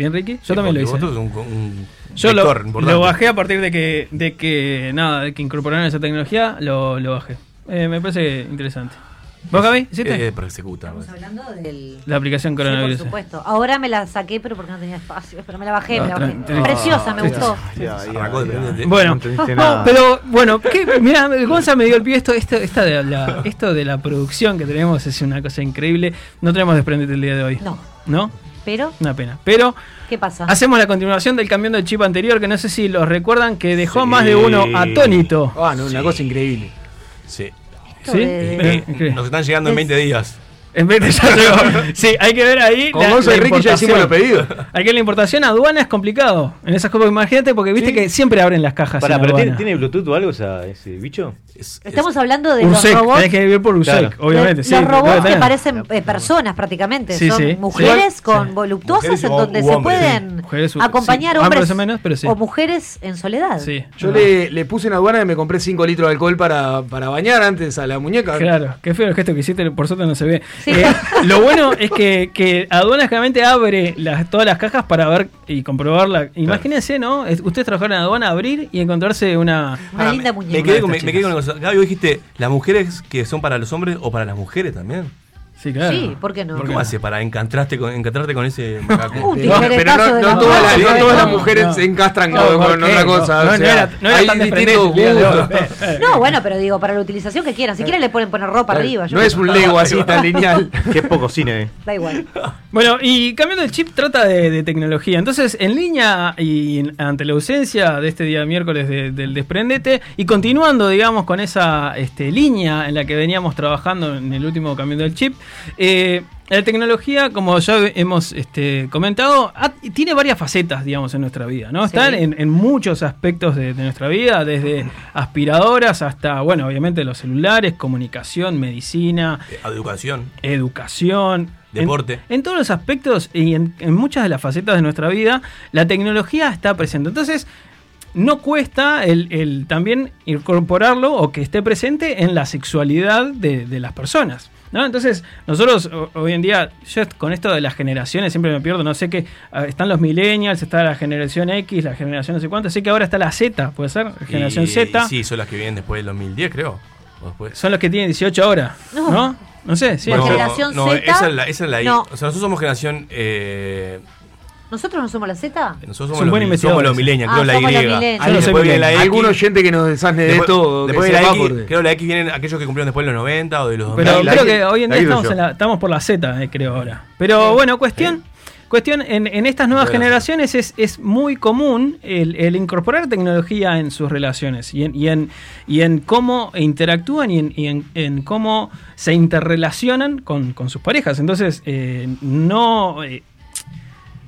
¿Bien, Ricky? Yo Sí, también lo hice. vos sos un, un Yo lo, vector importante. lo bajé a partir de que, de que nada, de que incorporaron esa tecnología, lo, lo bajé. Eh, me parece interesante. ¿Vos, Gaby? ¿Hiciste? Eh, persecuta. Estamos hablando del. la aplicación Sí, por coronavirus. supuesto. Ahora me la saqué, pero porque no tenía espacio. Pero me la bajé, No, me la bajé. tran- tran- Preciosa, me gustó. De. Bueno, entendiste no, nada. pero bueno. Mirá, Gonza me dio el pie. Esto, esto, esta de la, esto de la producción que tenemos es una cosa increíble. No tenemos desprendete el día de hoy. No. ¿No? Pero, Una pena. Pero ¿qué pasa? hacemos la continuación del cambio del chip anterior, que no sé si los recuerdan, que dejó Sí. más de uno atónito. Ah, no, una cosa increíble. Sí. De- Eh. Nos están llegando en 20 días. En vez de ya llegó. Sí, hay que ver ahí. Con Gonza y Ricky ya hicimos los pedidos. Hay que la importación a aduana es complicado. En esas cosas, imagínate, porque viste que siempre abren las cajas. Pará, en pero ¿tiene, aduana. ¿tiene Bluetooth o algo esa- ese bicho? Estamos hablando de Ursec, los robots. tenés que vivir por Ursec, Claro. obviamente. sí, los robots que tener. parecen eh, personas prácticamente. Sí, Son sí. mujeres Sí. con Sí. voluptuosas Mujeres en o- donde se hombres. pueden Mujeres acompañar sí. hombres Hombres o menos, pero sí. o mujeres en soledad. Sí. Yo le, le puse en aduana y me compré 5 litros de alcohol para, para bañar antes a la muñeca. Claro, qué feo el gesto que hiciste, por suerte no se ve. Sí. Eh, lo bueno es que, que aduanas generalmente abre las, todas las cajas para ver y comprobarla. Imagínense, ¿no? Es- Ustedes trabajaron en aduana, abrir y encontrarse una. Una linda me, muñeca. me quedé, con, me, me quedé con una cosa. Gaby, vos dijiste, ¿las mujeres que son para los hombres o para las mujeres también? Sí, claro. Sí, ¿por qué no? ¿Cómo hace para encantrarte con, con ese macaco? Un Pero, no, de no la todas, las, no todas las No. mujeres no. se encastran No, con, ¿por con qué? otra cosa. No, o sea, era- no era hay tan distintos gustos. No, bueno, pero digo, para la utilización que quieran. Si quieren le pueden poner ropa arriba. yo No qué es un Lego así tan lineal. Qué poco cine. eh. Da igual. Bueno, y cambiando el chip, trata de, de tecnología. Entonces, en línea y ante la ausencia de este día miércoles de- del desprendete, y continuando, digamos, con esa este, línea en la que veníamos trabajando en el último cambiando el chip, eh, la tecnología, como ya hemos este, comentado, ha- tiene varias facetas, digamos, en nuestra vida, ¿no? Sí. Están en, en muchos aspectos de, de nuestra vida, desde aspiradoras hasta, bueno, obviamente los celulares, comunicación, medicina, Eh, Educación, educación, en- Deporte. En, todos los aspectos y en, en muchas de las facetas de nuestra vida, la tecnología está presente. Entonces, no cuesta el, el también incorporarlo o que esté presente en la sexualidad de, de las personas. ¿No? Entonces, nosotros hoy en día, yo con esto de las generaciones siempre me pierdo, no sé qué, ah, están los millennials, está la generación X, la generación no sé cuánto, sé que ahora está la Z, puede ser, generación Y- Z, y sí, son las que vienen después del 2010, creo. Después. son los que tienen 18 ahora, No. ¿no? No, sé, sí. La No, generación no, Z, Esa es la, esa es la I. no. O sea, nosotros somos generación. Eh, ¿Nosotros no somos la Z? nosotros somos, los, investigador somos los Ah, creo la Y. soy la millennial. X. Algún oyente que nos desasne de esto. después que de la X, creo la X vienen aquellos que cumplieron después de los 90 o de los 2000. Pero la creo que hoy en la día estamos, en la- estamos por la Z, eh, creo ahora. Pero bueno, cuestión, cuestión en, en estas nuevas generaciones es, es muy común el, el incorporar tecnología en sus relaciones y en, y en, y en cómo interactúan y en, y en- en cómo se interrelacionan con, con sus parejas. Entonces, eh, no, eh,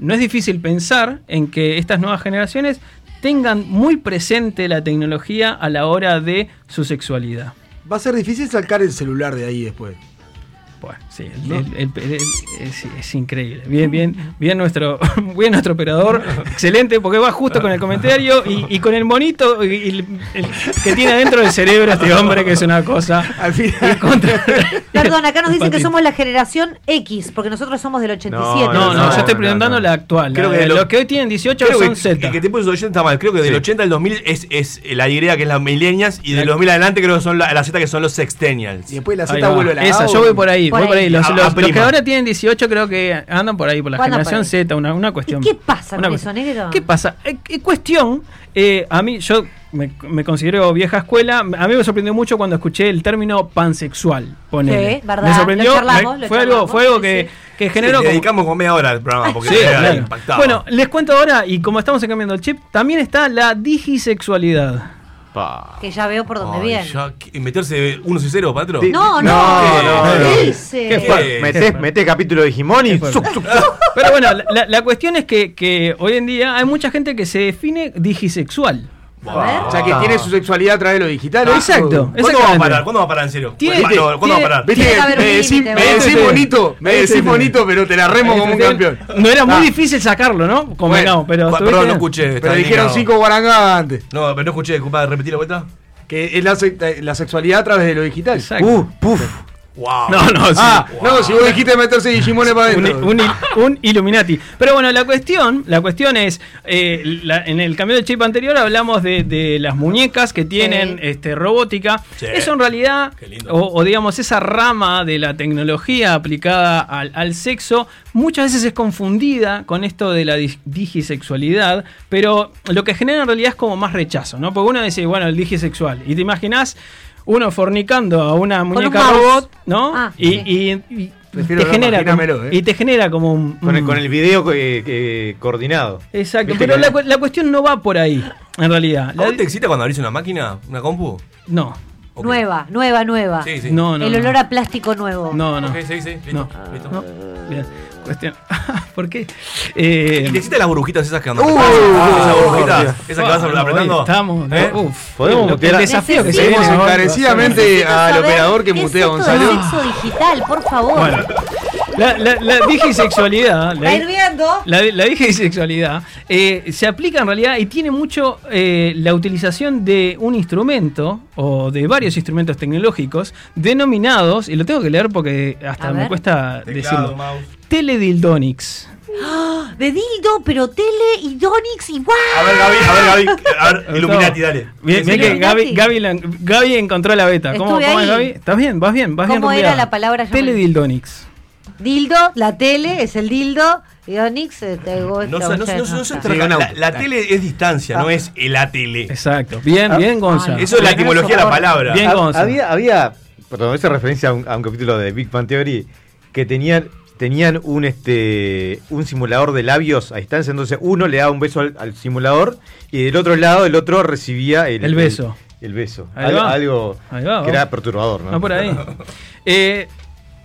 no es difícil pensar en que estas nuevas generaciones tengan muy presente la tecnología a la hora de su sexualidad. Va a ser difícil sacar el celular de ahí después. Bueno, sí, el- ¿No? el- el- el- es, es increíble. Bien, bien, bien nuestro, bien nuestro operador. Excelente, porque va justo con el comentario y, y con el monito y- y el, el que tiene adentro del cerebro este hombre, que es una cosa. Al final. contra- Perdón, acá nos dicen que somos la generación X, porque nosotros somos del 87. No, no, No, yo estoy no, preguntando no. la actual. Creo la- que lo- los que hoy tienen 18 Creo son que, Z. que, que te puso 80 está mal. Creo que del Sí. 80 al 2000 es, es la Y que es la millennials y del 2000 adelante creo que son la, la Z que son los sextennials. Y después la Z vuelve a la Esa, A, yo voy por ahí, Por voy por ahí. Ahí. Los, los- los que ahora tienen 18 creo que andan por ahí, por la generación. Z, una, una cuestión. ¿Y qué pasa Una con eso, negro? ¿Qué pasa? Eh, eh, cuestión, eh, a mí, yo me, me considero vieja escuela, a mí me sorprendió mucho cuando escuché el término pansexual, ponele. Sí, verdad, Me sorprendió, lo charlamos, me- lo fue, algo, fue algo sí, que, sí. que Sí, generó... le como- dedicamos como media hora al programa porque Sí, era claro. impactado. Bueno, les cuento ahora, y como estamos cambiando el chip, también está la digisexualidad. Que ya veo por dónde Ay, viene. ya, ¿qué? ¿Meterse 1 y 0, Patro? No, no, No, no, no. ¿qué dice? ¿Qué fue? Meté, meté capítulo de Digimon y suc, suc, suc. Pero bueno, la, la cuestión es que, que hoy en día hay mucha gente que se define digisexual. O sea, que tiene su sexualidad a través de lo digital. ¿o? Exacto, ¿Cuándo va a parar? ¿Cuándo va a parar en serio? Tiene- ¿Cuándo, ¿cuándo va a parar? Viste me decís, bonito, me decís bonito, pero te la remo como un campeón. No era muy Ah. difícil sacarlo, ¿no? Pero. Cu- estuviste Perdón, no escuché. Pero dijeron cinco guarangas antes. No, pero no escuché, disculpa, repetí la vuelta. Que es la sexualidad a través de lo digital. Exacto. Uh, puf. Wow. No, no, sí. Ah, no, si vos dijiste meterse Digimones para adentro. un il- un Illuminati. Pero bueno, la cuestión, la cuestión es, eh, la- en el cambio de chip anterior hablamos de, de las muñecas que tienen Sí. este, robótica. Sí. Eso en realidad, Qué lindo. o, o digamos, esa rama de la tecnología aplicada al, al sexo, muchas veces es confundida con esto de la digisexualidad, pero lo que genera en realidad es como más rechazo, ¿no? Porque uno dice, bueno, el digisexual, y te imaginas uno fornicando a una un muñeca mouse. robot, ¿no? Ah, y, sí. y- y Prefiero te no genera como, ¿eh? y te genera como un, Con el, un- con el video eh, eh, coordinado. exacto pero que- la, la cuestión no va por ahí en realidad ¿A La- vos te excita cuando abrís una máquina, una compu? no. Nueva, nueva, nueva. Sí, sí. no no el no. olor a plástico nuevo. no no Ok, sí, sí, listo. No. listo. Cuestión ¿por qué? Eh, ¿Y te las burbujitas esas que andan? Uh, esa burbujita, Dios. esa que vas apretando. hoy Estamos, ¿Eh? uf, Podemos el, mutear el desafío que se viene encarecidamente al operador que mutea a Gonzalo. sexo digital, por favor. Bueno, la, la, la digisexualidad Está la, hirviendo. La, la digisexualidad eh, se aplica en realidad y tiene mucho eh, la utilización de un instrumento o de varios instrumentos tecnológicos denominados, y lo tengo que leer porque hasta me cuesta Teclado, decirlo, mouse. Teledildonics. ¡Ah! De dildo, pero tele y Donix igual. A ver, Gaby, a ver, Gaby. A ver, Illuminati, dale. Bien, que Gaby, Illuminati. Gaby, la- Gaby encontró la beta. ¿Cómo, Estuve cómo es ahí. Gaby? ¿Estás bien? ¿Vas bien? ¿Vas bien ¿Cómo era la palabra? Yo me- Teledildonics. Dildo, la tele es el dildo. Y Donix, eh, te No, gusta. no, sé, no, no una- la, la tele es distancia, no es la tele. Exacto. Bien, bien, Gonza. Ay, Eso es la no etimología de la palabra. Bien, Gonza. había, había, perdón, esa referencia a un, a un capítulo de Big Bang Theory que tenían tenían un este un simulador de labios a distancia, entonces uno le daba un beso al, al simulador y del otro lado el otro recibía el, El beso. El, el beso. Ahí Al- va. algo Ahí va, que era perturbador, ¿no? Va por ahí. Eh,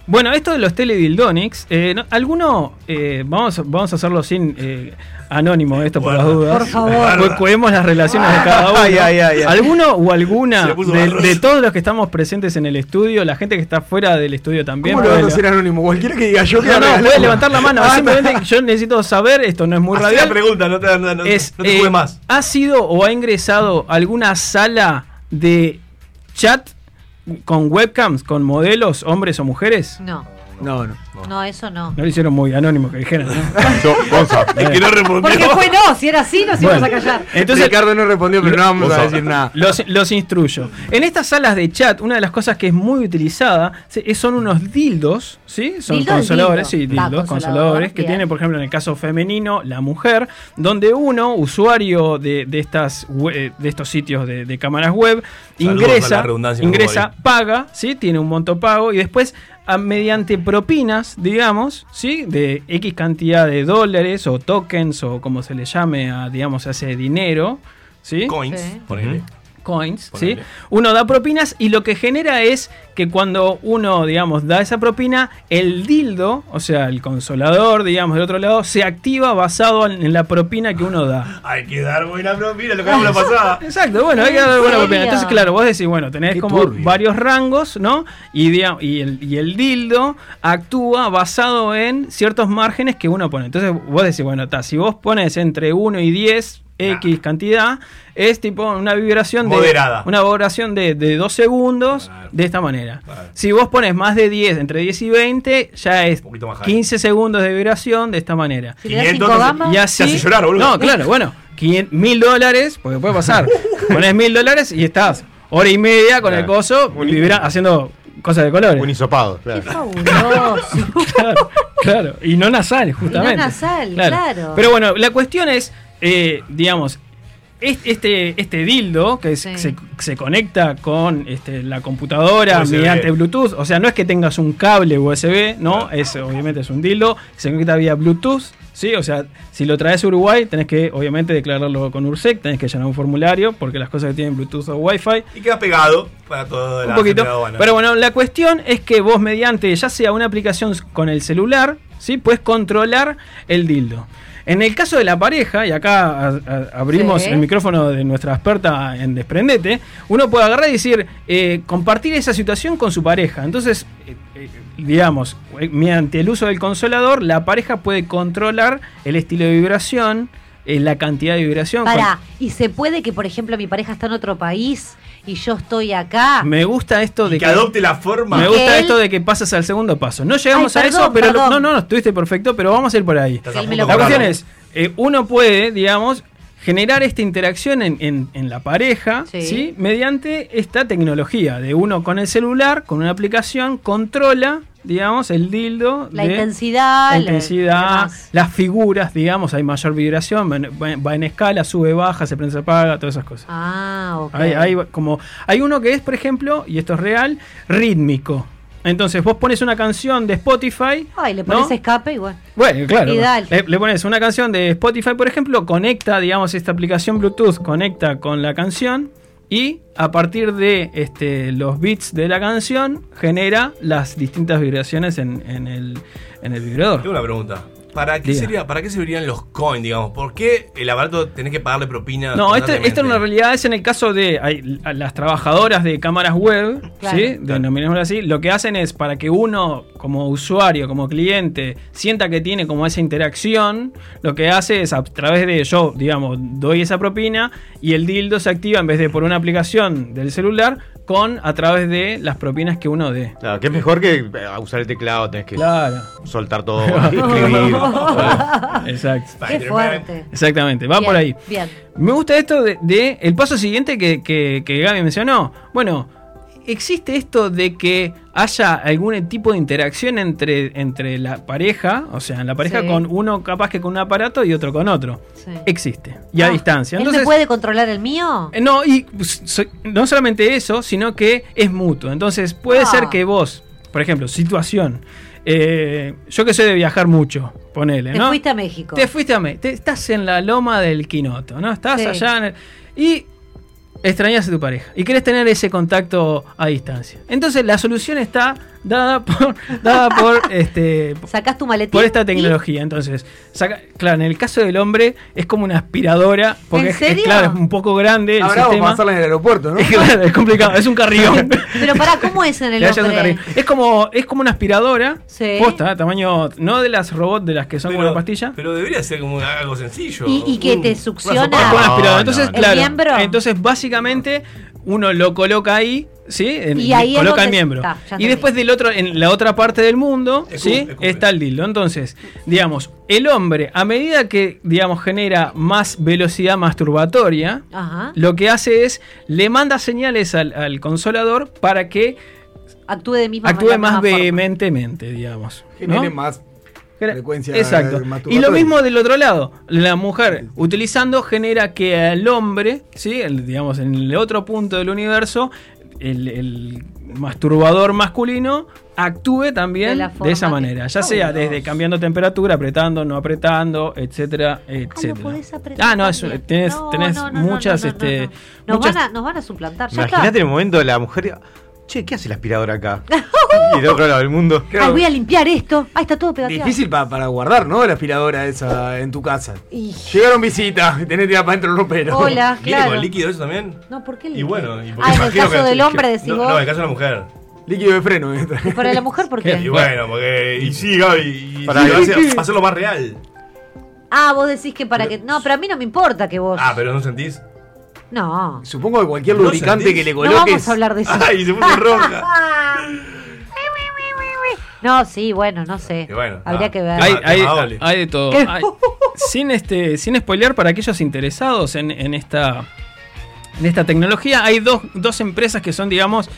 bueno, esto de los teledildonics, eh, no- alguno, eh, vamos, vamos a hacerlo sin eh, anónimo, esto por las dudas. Por favor. Cu- Cuidemos las relaciones de cada uno. Ay, ay, ay. ¿Alguno o alguna de, todos los que estamos presentes en el estudio, la gente que está fuera del estudio también? ¿Cómo lo vas a puede- hacer anónimo? Cualquiera que diga yo que no, no, haga puede algo. levantar la mano. Ah, Simplemente yo necesito saber, esto no es muy Hacé radial. la pregunta, no te, no, no- es, no te eh, más. ¿Ha sido o ha ingresado alguna sala de chat con webcams, con modelos, hombres o mujeres? No, No, no. no, eso no. No lo hicieron muy anónimo que dijeran, ¿no? Yo, Gonza, Es que no respondió. Porque fue no, si era así nos íbamos a Bueno. callar. Entonces, Ricardo no respondió, pero no vamos a decir nada. los, los instruyo. En estas salas de chat, una de las cosas que es muy utilizada son unos dildos, ¿sí? Son consoladores, dildo. sí, dildos, consolador, consoladores, que tiene, por ejemplo, en el caso femenino, la mujer, donde uno, usuario de, de estas we- de estos sitios de, de cámaras web, Saludos ingresa, ingresa, paga, ¿sí? Tiene un monto pago y después a- mediante propinas, digamos, ¿sí? De X cantidad de dólares o tokens o como se le llame a, digamos, a ese dinero, ¿sí? Coins, Sí. ponele. Coins, ¿sí? Uno da propinas y lo que genera es que cuando uno, digamos, da esa propina, el dildo, o sea, el consolador, digamos, del otro lado, se activa basado en la propina que uno da. Hay que dar buena propina, lo que hablamos la pasada. Exacto, bueno, hay que ¿En dar buena serio? propina. Entonces, claro, vos decís, bueno, tenés Qué como turbio. varios rangos, ¿no? Y, digamos, y, el, y el dildo actúa basado en ciertos márgenes que uno pone. Entonces, vos decís, bueno, está, si vos pones entre 1 y 10 X cantidad, es tipo una vibración de. Moderada. Una vibración de, de 2 segundos de esta manera. Si vos pones más de 10, entre 10 y 20, ya es poquito más high. 15 segundos de vibración de esta manera. Si le das 500, cinco gamas, Y así. Te hace llorar, boludo. No, claro, bueno. 500 Mil dólares, porque puede pasar. Pones mil dólares y estás hora y media con el Claro. coso vibra- haciendo cosas de colores. un hisopado, qué claro. fabuloso. claro, claro. Y no nasal, justamente. nasal, claro. Pero bueno, la cuestión es, eh, digamos, es- este, este dildo que se, se conecta con este, la computadora USB. mediante Bluetooth, o sea, no es que tengas un cable USB, no, es obviamente es un dildo, se conecta vía Bluetooth, sí, o sea, si lo traes a Uruguay tenés que obviamente declararlo con URSEC, tenés que llenar un formulario porque las cosas que tienen Bluetooth o Wi-Fi Y queda pegado para toda un la poquito. Pero bueno, la cuestión es que vos mediante ya sea una aplicación con el celular, ¿sí? Puedes controlar el dildo. En el caso de la pareja, y acá a- a- abrimos Sí. el micrófono de nuestra experta en Desprendete, uno puede agarrar y decir, eh, compartir esa situación con su pareja. Entonces, eh, eh, digamos, eh, mediante el uso del consolador, la pareja puede controlar el estilo de vibración, la cantidad de vibración. Pará, ¿y se puede que, por ejemplo, mi pareja está en otro país y yo estoy acá? Me gusta esto de que adopte la forma. Me gusta Que él- esto de que pasas al segundo paso. No llegamos Ay, a eso, pero lo- no, no, no, estuviste perfecto, pero vamos a ir por ahí. Que La cuestión es, eh, uno puede, digamos, generar esta interacción en, en- en la pareja, Sí. sí. Mediante esta tecnología de uno con el celular, con una aplicación, controla, digamos, el dildo. La de- intensidad, La intensidad, las figuras, digamos, hay mayor vibración, va, en- va en escala, sube, baja, se prende, se apaga, todas esas cosas. Ah, ok. Hay, hay como, hay uno que es, por ejemplo, y esto es real, rítmico. Entonces vos pones una canción de Spotify. Ay, le ¿no? pones escape y bueno. Bueno, claro. Y dale. Le, le pones una canción de Spotify, por ejemplo, conecta, digamos, esta aplicación Bluetooth, conecta con la canción y a partir de este, los beats de la canción genera las distintas vibraciones en, en el, en el vibrador. Tengo una pregunta. ¿Para qué, Diga. sería, ¿Para qué servirían los coins, digamos? ¿Por qué el aparato tenés que pagarle propina? No, esto, constantemente? esto en la realidad es en el caso de hay- a las trabajadoras de cámaras web, Claro. ¿sí? Denominémoslo así, lo que hacen es para que uno, como usuario, como cliente, sienta que tiene como esa interacción, lo que hace es a través de yo, digamos, doy esa propina y el dildo se activa en vez de por una aplicación del celular con a través de las propinas que uno dé. Claro, que es mejor que eh, usar el teclado, tenés que Claro. soltar todo, escribir. Exacto. Qué fuerte. Exactamente, va Bien, por ahí. Bien. Me gusta esto de, de el paso siguiente que, que, que Gaby mencionó. Bueno, ¿existe esto de que haya algún tipo de interacción entre, entre la pareja? O sea, la pareja Sí. con uno capaz que con un aparato y otro con otro. Sí. Existe. Y a Ah, distancia. ¿Él Entonces, me puede controlar el mío? eh, No, y so- no solamente eso, sino que es mutuo. Entonces puede Ah. ser que vos, por ejemplo, situación. eh, yo que soy de viajar mucho, ponele, Te ¿no? fuiste a México. Te fuiste a México. Estás en la loma del Quinoto, ¿no? Estás Sí. allá en el- y extrañas a tu pareja y querés tener ese contacto a distancia. Entonces la solución está dada por, dada por este Sacás tu maletín. por esta y- tecnología. Entonces, saca- claro, en el caso del hombre es como una aspiradora, porque ¿En es- es, serio? claro, es un poco grande el Ahora vamos a sistema. pasarla en el aeropuerto, ¿no? Es, claro, es complicado, es un carrión. Pero pará, ¿cómo es en el hombre? Es como, es como una aspiradora, Sí. posta, tamaño, no de las robots de las que son como una pastilla. Pero debería ser como algo sencillo. Y, y que Un- te succiona sopa. Es como una aspiradora. Entonces, ¿El claro. Entonces, básicamente, uno lo coloca ahí, ¿sí? En- Y ahí coloca el miembro. está, y después del otro, en la otra parte del mundo, Es ¿sí? Está el dildo. Entonces, digamos, el hombre, a medida que, digamos, genera más velocidad masturbatoria, Ajá. lo que hace es, le manda señales al, al consolador para que Actúe de misma actúe más vehementemente, digamos. ¿no? Genere más frecuencia Exacto. Y lo mismo del otro lado. La mujer utilizando genera que al hombre, ¿sí? El, digamos, en el otro punto del universo, el, el masturbador masculino actúe también De esa manera. Ya sea Dios. desde cambiando temperatura, apretando, no apretando, etcétera, etcétera. Ah, no, es- tenés, No, tenés no, no, muchas, este, no. Nos, muchas- van a, nos van a suplantar. Ya Imagínate está. el momento de la mujer. Che, ¿qué hace la aspiradora acá? y del otro lado del mundo. Ay, voy a limpiar esto. Ahí está todo pegateado. Difícil pa- para guardar, ¿no? La aspiradora esa en tu casa. Y- Llegaron visitas, tenés que ir para adentro el ropero. Hola, ¿Viene claro. con líquido eso también? No, ¿por qué Y líquido? bueno, y porque Ah, en el imagino caso que- del hombre decís no, vos. No, en el caso de la mujer. Líquido de freno. eh. ¿Y para la mujer por qué? Y bueno, porque. Y sí, Gaby. Y Para a hacerlo más real. Ah, vos decís que para que. No, pero a mí no me importa que vos. Ah, pero no sentís. No. Supongo que cualquier ¿No lubricante que le No coloques. vamos a hablar de eso. Ay, se puso roja. No, sí, bueno, no sé. Bueno, Habría ah, que ver. Hay, doble. hay de todo. Sin este, sin spoilear para aquellos interesados en, en esta en esta tecnología, hay dos, dos empresas que son, digamos,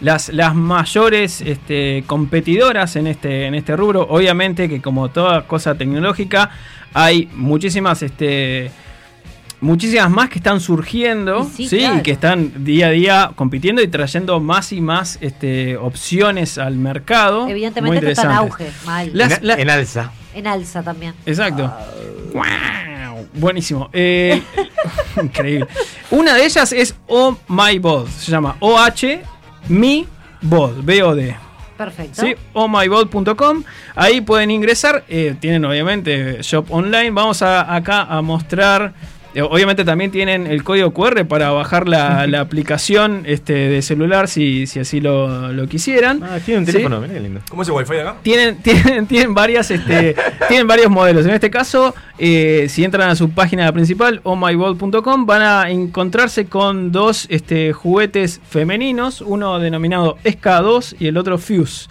las, las mayores este, competidoras en este, en este rubro. Obviamente que como toda cosa tecnológica, hay muchísimas este, muchísimas más que están surgiendo, Y sí, sí, claro. y que están día a día compitiendo y trayendo más y más este, opciones al mercado. Evidentemente esto está en auge, mal. Las- la- en alza. En alza también. Exacto. Wow, buenísimo. Eh, increíble. Una de ellas es Oh My Bod. Se llama OH Mi Bod. B-O-D. Perfecto. Sí, ohmybot.com. Ahí pueden ingresar. eh, tienen obviamente shop online. Vamos a, acá a mostrar. Obviamente también tienen el código QR para bajar la, la aplicación este, de celular si, si así lo, lo quisieran. Ah, tiene un Sí. teléfono, mirá qué lindo. ¿Cómo es el wifi acá? Tienen, tienen, tienen varias, este, tienen varios modelos. En este caso, eh, si entran a su página principal, ohmyball.com, van a encontrarse con dos este, juguetes femeninos, uno denominado SK2 y el otro Fuse.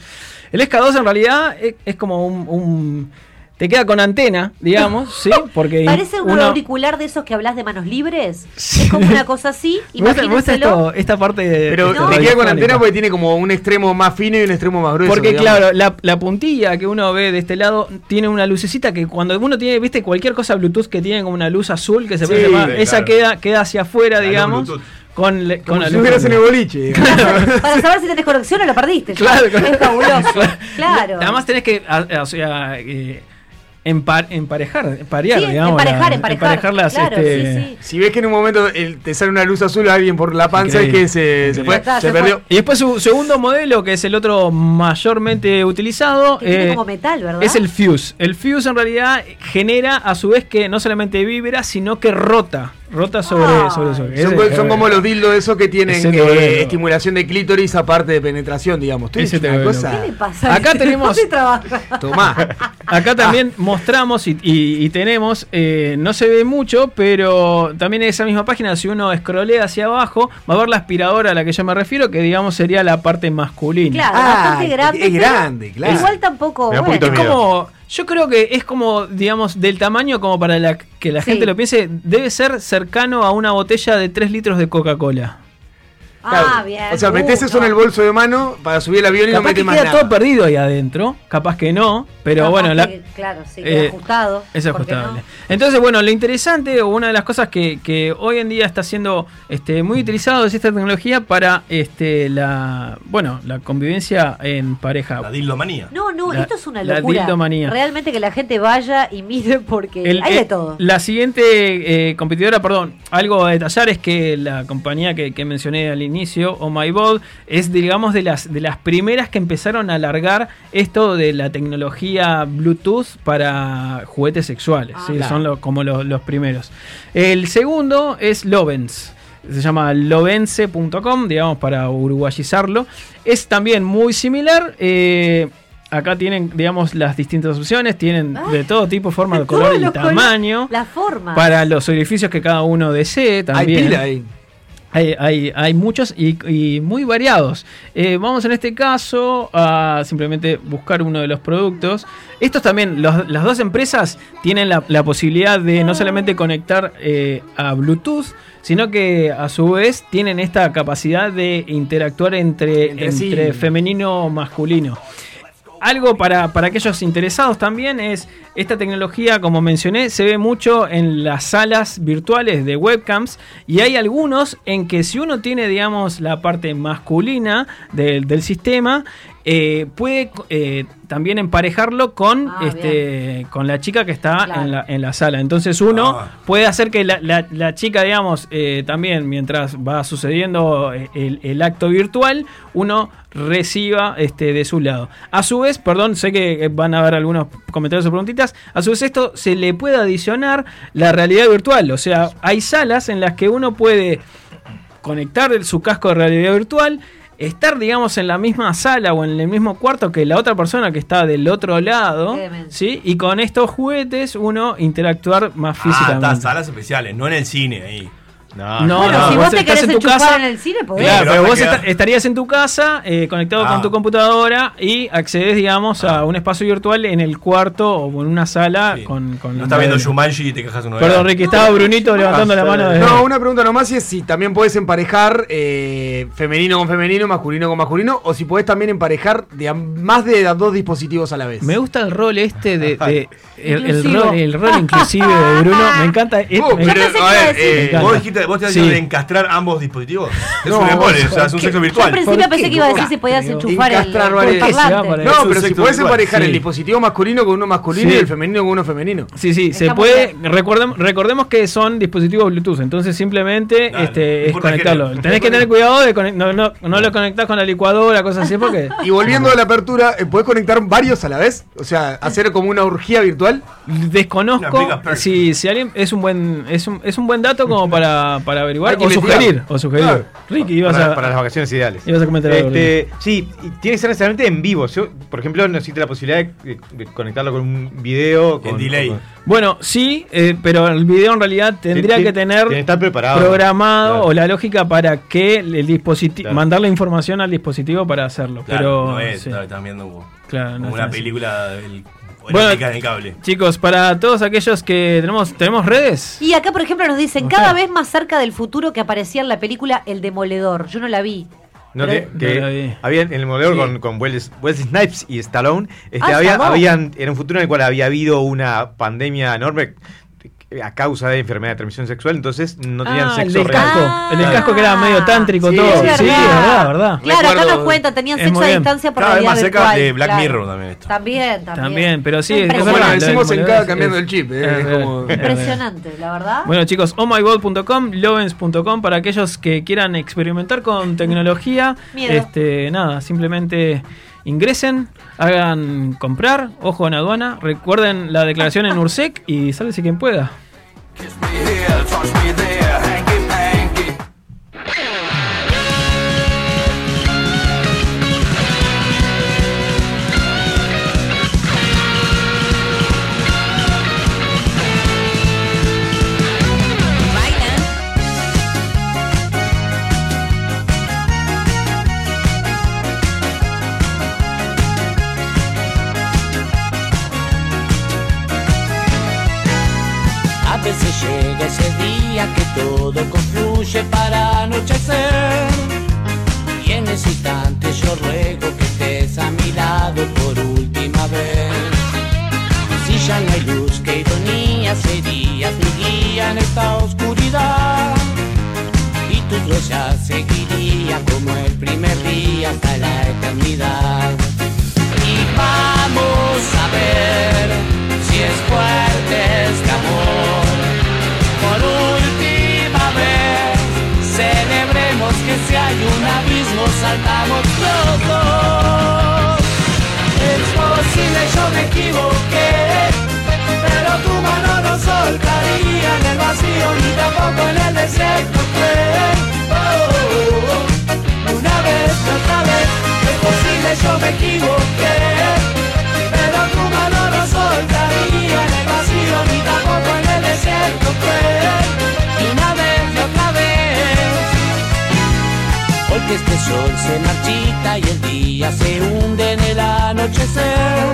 El SK2 en realidad es, es como un, un- te queda con antena, digamos, ¿sí? Porque Parece un uno- auricular de esos que hablas de manos libres. Es como una cosa así. Muestra Imagínenselo. esto- esta parte de. Pero te queda con antena porque tiene como un extremo más fino y un extremo más grueso. Porque digamos. claro, la, la puntilla que uno ve de este lado tiene una lucecita que cuando uno tiene, viste, cualquier cosa Bluetooth que tiene como una luz azul que se Sí, más, claro. esa queda, queda hacia afuera, La luz digamos. Con, le- Como con la si luz estuvieras en el boliche. Para saber si tenés conexión o lo perdiste. Claro, claro. Es fabuloso. Claro. Además tenés que, o sea, eh, empar- emparejar, parear, Sí, digamos. emparejar, la- emparejar. las, Claro, este, sí, sí. Si ves que en un momento el- te sale una luz azul a alguien por la panza es que se, se, fue, Ya está, se se perdió. Y después su segundo modelo, que es el otro mayormente utilizado, Que tiene eh, como metal, ¿verdad? es el Fuse. El Fuse en realidad genera a su vez que no solamente vibra, sino que rota. Rota sobre, Ah. sobre eso. Son, co- son como los dildos esos que tienen eh, estimulación de clítoris aparte de penetración, digamos. Tú Ese dices te una vuelve cosa. ¿Qué le pasa? Acá tenemos-. Tomá. Acá también mostramos y, y- y tenemos, eh, no se ve mucho, pero también en esa misma página, si uno escrolea hacia abajo, va a ver la aspiradora a la que yo me refiero, que digamos sería la parte masculina. Claro, Ah, bastante grande. es grande, claro. Igual tampoco. Me da un bueno. poquito Es como, yo creo que es como, digamos, del tamaño como para la, que la Sí. gente lo piense, debe ser cercano a una botella de 3 litros de Coca-Cola. Ah, bien. O sea, metés Uh, eso en el bolso de mano para subir el avión y no que más queda nada. todo perdido ahí adentro, capaz que no, pero Capaz bueno, la, claro, sí, eh, ajustado. Es ¿por qué ajustable. no? Entonces, bueno, lo interesante o una de las cosas que, que hoy en día está siendo este, muy utilizado es esta tecnología para este, la bueno la convivencia en pareja. La dildomanía. No, no, La- esto es una la locura. dildomanía. Realmente que la gente vaya y mire porque El- hay eh, de todo. La siguiente eh, competidora, perdón, algo a detallar es que la compañía que, que mencioné al inicio, Oh My God, es digamos de las de las primeras que empezaron a alargar esto de la tecnología Bluetooth para juguetes sexuales. Ah, ¿sí? claro. Son lo- como lo- los primeros. El segundo es Lovens. Se llama lovense.com, digamos, para uruguayizarlo. Es también muy similar. eh, acá tienen, digamos, las distintas opciones. Tienen de todo tipo, forma, De color y tamaño. La forma. Para los orificios que cada uno desee Hay también. pila ahí. Hay, hay- hay muchos y, y muy variados. Eh, vamos en este caso a simplemente buscar uno de los productos. Estos también, los- las dos empresas tienen la, la posibilidad de no solamente conectar eh, a Bluetooth, sino que a su vez tienen esta capacidad de interactuar entre, Entre sí. entre femenino o masculino. Algo para, para aquellos interesados también es esta tecnología, como mencioné, se ve mucho en las salas virtuales de webcams y hay algunos en que si uno tiene, digamos, la parte masculina del, del sistema, eh, puede eh, también emparejarlo con, Ah, este, con la chica que está Claro. en, la, en la sala. Entonces uno Ah. puede hacer que la, la- la chica, digamos, eh, también mientras va sucediendo el, el acto virtual, uno reciba este, de su lado. A su vez, perdón, sé que van a haber algunos comentarios o preguntitas, a su vez esto se le puede adicionar la realidad virtual, o sea, hay salas en las que uno puede conectar su casco de realidad virtual, estar, digamos, en la misma sala o en el mismo cuarto que la otra persona que está del otro lado. ¿sí? Y con estos juguetes uno interactuar más Ah, físicamente. está, salas especiales, no en el cine ahí. No, No, bueno, no, si vos te querés en tu casa. en el cine, podés. Claro, Pero vos estarías en tu casa eh, conectado Ah. con tu computadora y accedes, digamos, a un espacio virtual en el cuarto o en una sala con, con No la estás viendo. Jumanji y te quejas uno de Perdón, Ricky, estaba Brunito levantando la mano. desde- No, una pregunta nomás y es si también puedes emparejar eh, femenino con femenino, masculino con masculino, o si puedes también emparejar de a- más de a dos dispositivos a la vez. Me gusta el rol este de. de- el, rol, el rol inclusive de Bruno. Me encanta. es- Vos, me- pero, a ver, eh, Me encanta. vos dijiste, vos te Sí. diciendo de encastrar ambos dispositivos. Es No, un embole, o sea, es un sexo Yo virtual. al principio ¿Por pensé que iba a decir ¿Por si podías enchufar el, Encastrar, el vale. ¿Por qué se va parlante. para No, pero si puedes emparejar Sí. el dispositivo masculino con uno masculino Sí. y el femenino con uno femenino. Sí, sí, se puede. Recordemos, recordemos que son dispositivos Bluetooth, entonces simplemente Dale, este, es conectarlo. Tenés que tener cuidado de no, no, no lo conectás con la licuadora, cosas así, porque Y volviendo a la apertura, eh, ¿puedes conectar varios a la vez? O sea, hacer como una orgía virtual. Desconozco si, si alguien es un buen es un, es un buen dato como para, para averiguar o sugerir o sugerir. Claro. Ricky, ibas para, a para las vacaciones ideales. ibas a comentar algo, Este, sí, y tiene que ser necesariamente en vivo. Yo, por ejemplo, no existe la posibilidad de, de conectarlo con un video. Con, delay. con- Bueno, sí, eh, pero el video en realidad tendría que tener estar preparado. programado Claro. o la lógica para que el dispositivo Claro. mandar la información al dispositivo para hacerlo. Claro, pero no es, sí. están viendo como, Claro, no como es una así. película del, Bueno, erótica en el cable. Chicos, para todos aquellos que tenemos tenemos redes. Y acá, por ejemplo, nos dicen cada vez más cerca del futuro que aparecía en la película El Demoledor. Yo no la vi. No, que, que No la vi. había en el Sí. con, con Wesley, Wesley Snipes y Stallone. Este, Ah, había, habían, un futuro en el cual había habido una pandemia enorme a causa de enfermedad de transmisión sexual, entonces no tenían Ah, el sexo del real. casco. Ah. El del casco que era medio tántrico Sí, todo. es Sí, verdad, verdad. Claro, acá Recuerdo- nos cuentan, tenían Es sexo a distancia por Cada vez más cerca virtual, de Black claro. Mirror también esto. También, también. También, pero sí, es Impresionante. Bueno, verdad, decimos en cada cambiando es- el chip. eh, es es verdad, como- es verdad. Impresionante, la verdad. Bueno chicos, ohmygod.com, lovens.com para aquellos que quieran experimentar con tecnología. Miedo. Este, nada, simplemente ingresen, hagan comprar, ojo en aduana, recuerden la declaración en Ursec y sálvese quien pueda. Día que todo confluye para anochecer. Y en ese instante yo ruego que estés a mi lado por última vez. Si ya no hay luz, qué ironía serías mi guía en esta oscuridad. Y tus huellas seguirían como el primer día hasta la eternidad. Y vamos a ver si es fuerte Es posible, yo me equivoqué, pero tu mano no soltaría en el vacío ni tampoco en el desierto. Oh, una vez, otra vez, es posible, yo me equivoqué, pero tu mano no soltaría en el vacío ni tampoco en el desierto. Que este sol se marchita y el día se hunde en el anochecer.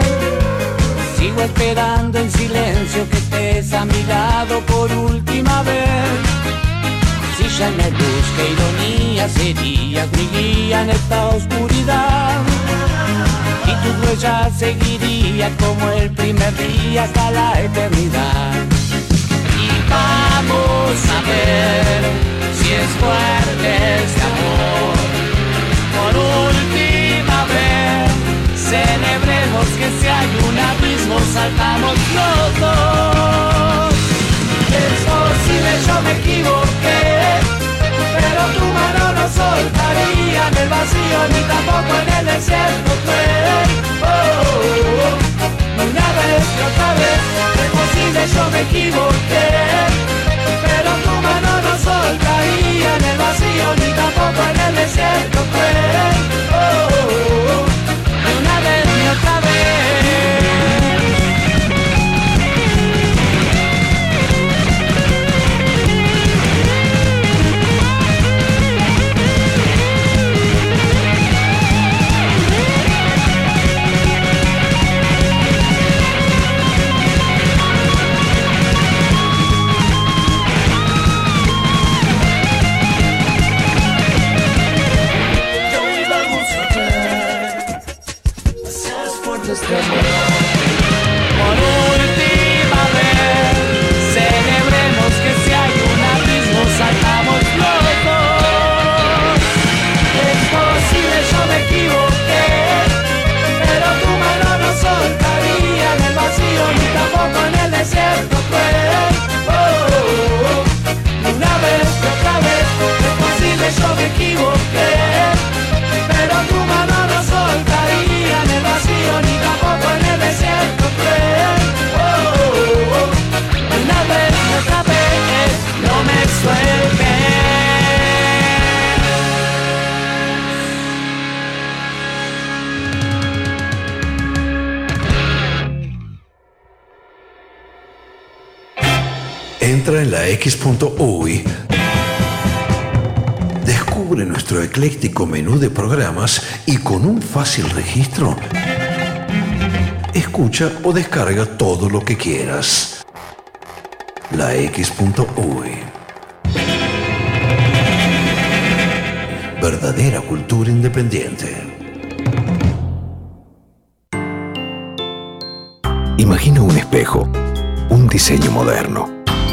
Sigo esperando en silencio que estés a mi lado por última vez. Si ya no hay luz, ironía serías mi guía en esta oscuridad. Y tus huellas seguirían como el primer día hasta la eternidad. Vamos a ver si es fuerte este amor. Por última vez, celebremos que si hay un abismo saltamos los dos. Es posible, yo me equivoqué, pero tu mano no soltaría en el vacío ni tampoco en el desierto. fue. Oh, una vez y otra vez, es posible, yo me equivoqué, pero tu mano no soltaría en el vacío ni tampoco en el desierto. fue. Oh, una vez y otra vez. En la X.UI. Descubre nuestro ecléctico menú de programas y con un fácil registro, escucha o descarga todo lo que quieras. La X.UI. Verdadera cultura independiente. Imagina un espejo, un diseño moderno.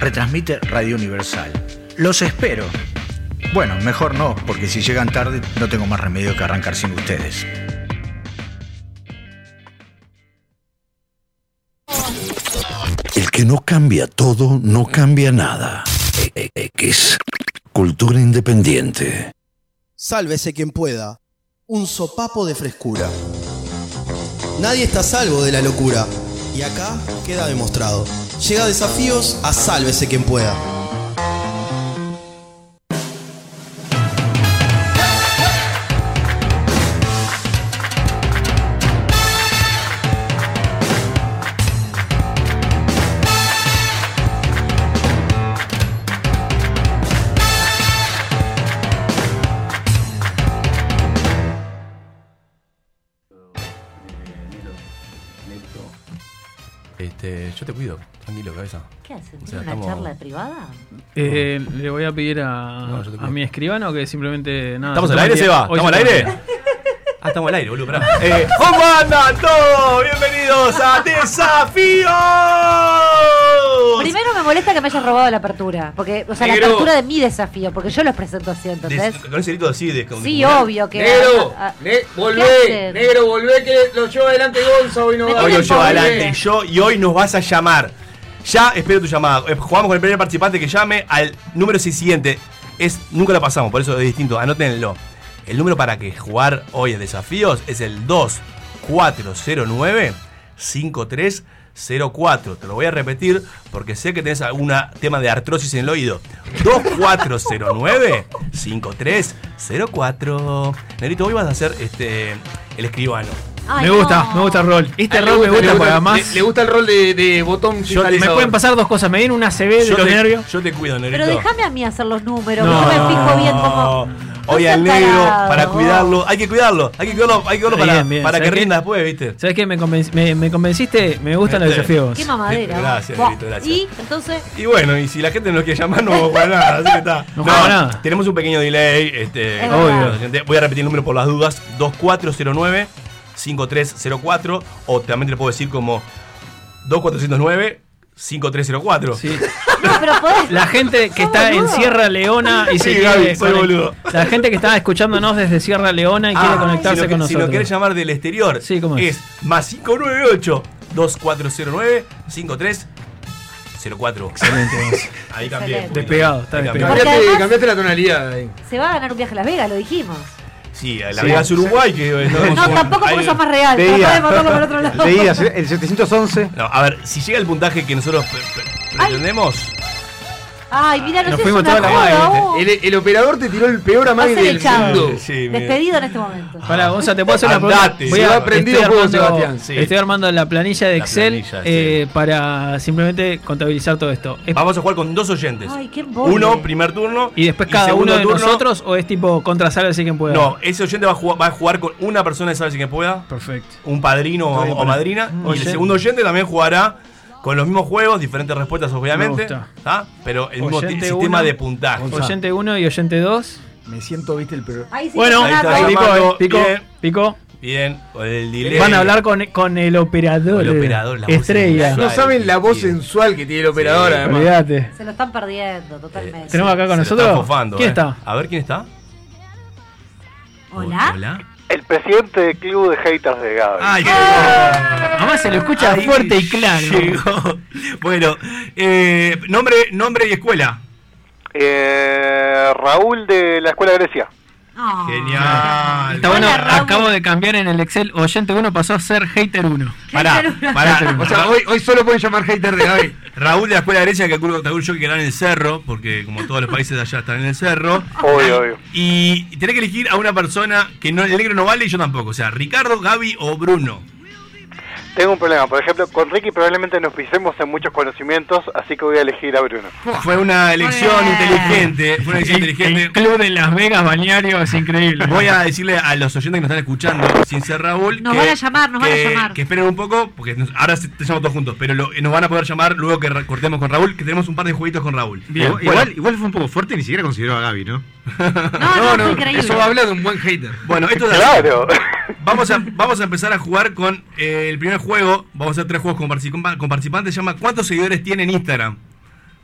Retransmite Radio Universal. Los espero. Bueno, mejor no, porque si llegan tarde no tengo más remedio que arrancar sin ustedes. El que no cambia todo, no cambia nada. X. Cultura independiente. Sálvese quien pueda. Un sopapo de frescura. Nadie está a salvo de la locura. Y acá queda demostrado. Llega desafíos a sálvese quien pueda. Este, yo te cuido, tranquilo, cabeza. ¿Qué hacen? O sea, ¿Tienen una estamos- charla privada? Eh, le voy a pedir a, No, a mi escribano que simplemente nada. ¿Estamos al aire, Seba? ¿Estamos al aire? Ah, estamos al aire, boludo, pará. Eh, ¿Cómo andan todos? Bienvenidos a Desafío. Primero me molesta que me hayas robado la apertura. Porque, o sea, la apertura de mi desafío, porque yo los presento así, ¿entendés? Des- con ese grito así de. Sí, obvio que. Negro, a- a- ne- ¿Qué volvé, hacen? negro, volvé que lo lleva adelante Gonza hoy no va Hoy lo llevo Volvé. adelante yo y hoy nos vas a llamar. Ya espero tu llamada. Eh, Jugamos con el primer participante que llame al número siguiente. Es, nunca lo pasamos, por eso es distinto. Anótenlo. El número para que jugar hoy en desafíos es el 2409 5304. Te lo voy a repetir porque sé que tenés algún tema de artrosis en el oído. 2409 5304. Nerito, hoy vas a ser este el escribano. me gusta, me gusta el rol. Este A él le rol me gusta, gusta le porque además. Le, le gusta el rol de, de botón yo- me pueden pasar dos cosas. Me viene una CB de Yo los te- nervios. Yo te cuido, Nerito. Pero déjame a mí hacer los números, No. me fijo bien cómo. Hoy al negro, para cuidarlo. Hay que cuidarlo, hay que cuidarlo, hay que cuidarlo para, Bien, bien. para que rinda después, ¿viste? ¿Sabes qué? Me, convenc- me, me convenciste, me gustan los Este. desafíos. Qué mamadera. Gracias, Buah. Negrito, gracias. Y entonces. Y bueno, y si la gente no quiere llamar, no vamos a jugar nada, así que está. No jugamos nada. Tenemos un pequeño delay. Este, Es obvio. Voy a repetir el número por las dudas: 2409 5304. O también te lo puedo decir como 2409 5304. Sí. No, pero podés. La gente que está en boludo. Sierra Leona y Sí, se quiere Gaby, soy conect- boludo. La gente que está escuchándonos desde Sierra Leona y quiere Ah, conectarse si lo, con que- si lo nosotros. querés llamar del exterior, Sí, ¿cómo es? es más 598 2409 5304. Excelente. Ahí cambié. Despegado, está Ahí despegado. Cambiate la tonalidad ahí. Se va a ganar un viaje a Las Vegas, lo dijimos. Sí, a la Sí. Vegas Uruguay que No, tampoco porque eso es más real. De podemos mandarlo para otro lado. De ida, el 711. No, a ver, si llega el puntaje que nosotros pre- pre- pretendemos, Ay, mira, no Nos fuimos toda la joda, madre, vos. El, el operador te tiró el peor amague del echado. mundo. Sí. Despedido en este momento. Para, Gonza, te puedo hacer una pregunta. Voy a- estoy armando- Sebastián. Sí. Estoy armando la planilla de La Excel planilla, eh, para simplemente contabilizar todo esto. Es- vamos a jugar con dos oyentes. Ay, qué embole. Uno, primer turno. ¿Y después cada uno de turno- nosotros o es tipo contra saga si quien pueda? No, ese oyente va a jugar, va a jugar con una persona de sabe si que pueda, Perfecto. un padrino o, o madrina. Y el segundo oyente también jugará con los mismos juegos, diferentes respuestas obviamente. gusta. ¿tá? Pero el mismo Oyente sistema uno, de puntaje. Oyente 1 y oyente 2. Me siento, viste, el peor. Ahí sí Bueno, Ahí está, ahí pico, pico, Bien. pico. Bien, con el delay. Van a hablar con, con el operador. El operador, la voz Estrella. sensual. No saben la voz sensual que tiene el operador, Sí. además. Olvídate. Se lo están perdiendo totalmente. Tenemos acá con Se lo nosotros. están fofando, ¿Quién eh. está? A ver quién está. Hola. Hola. El presidente del club de haters de Gaby. Ay, Además se lo escucha fuerte y claro. llegó. Bueno, eh, nombre, nombre y escuela. Eh, Raúl de la Escuela Grecia. Genial. Está bueno, Hola, acabo de cambiar en el Excel. Oyente 1 pasó a ser hater 1. Pará, pará. O sea, hoy, hoy solo pueden llamar hater de Gaby. Raúl de la Escuela de Grecia, que calculo calculo yo que quedará en el cerro, porque como todos los países de allá están en el cerro. Obvio, obvio. Y tenés que elegir a una persona que no, el negro no vale y yo tampoco. O sea, Ricardo, Gaby o Bruno. Tengo un problema. Por ejemplo, con Ricky probablemente nos pisemos en muchos conocimientos, así que voy a elegir a Bruno. Fue una elección bien. inteligente. Fue una elección El, inteligente. el club de Las Vegas balneario es increíble. Voy a decirle a los oyentes que nos están escuchando, sin ser Raúl, Nos que, van a llamar, nos van a llamar. que esperen un poco, porque nos- ahora te llamamos todos juntos, pero lo- nos van a poder llamar luego que cortemos con Raúl, que tenemos un par de jueguitos con Raúl. Igual, Bueno, igual, igual fue un poco fuerte, ni siquiera consideró a Gaby, ¿no? No, no, fue increíble. Eso habla de un buen hater. Bueno, esto es. Claro. Vamos a, vamos a empezar a jugar con eh, el primer juego. Vamos a hacer tres juegos con, participa- con participantes. Se llama ¿Cuántos seguidores tiene en Instagram?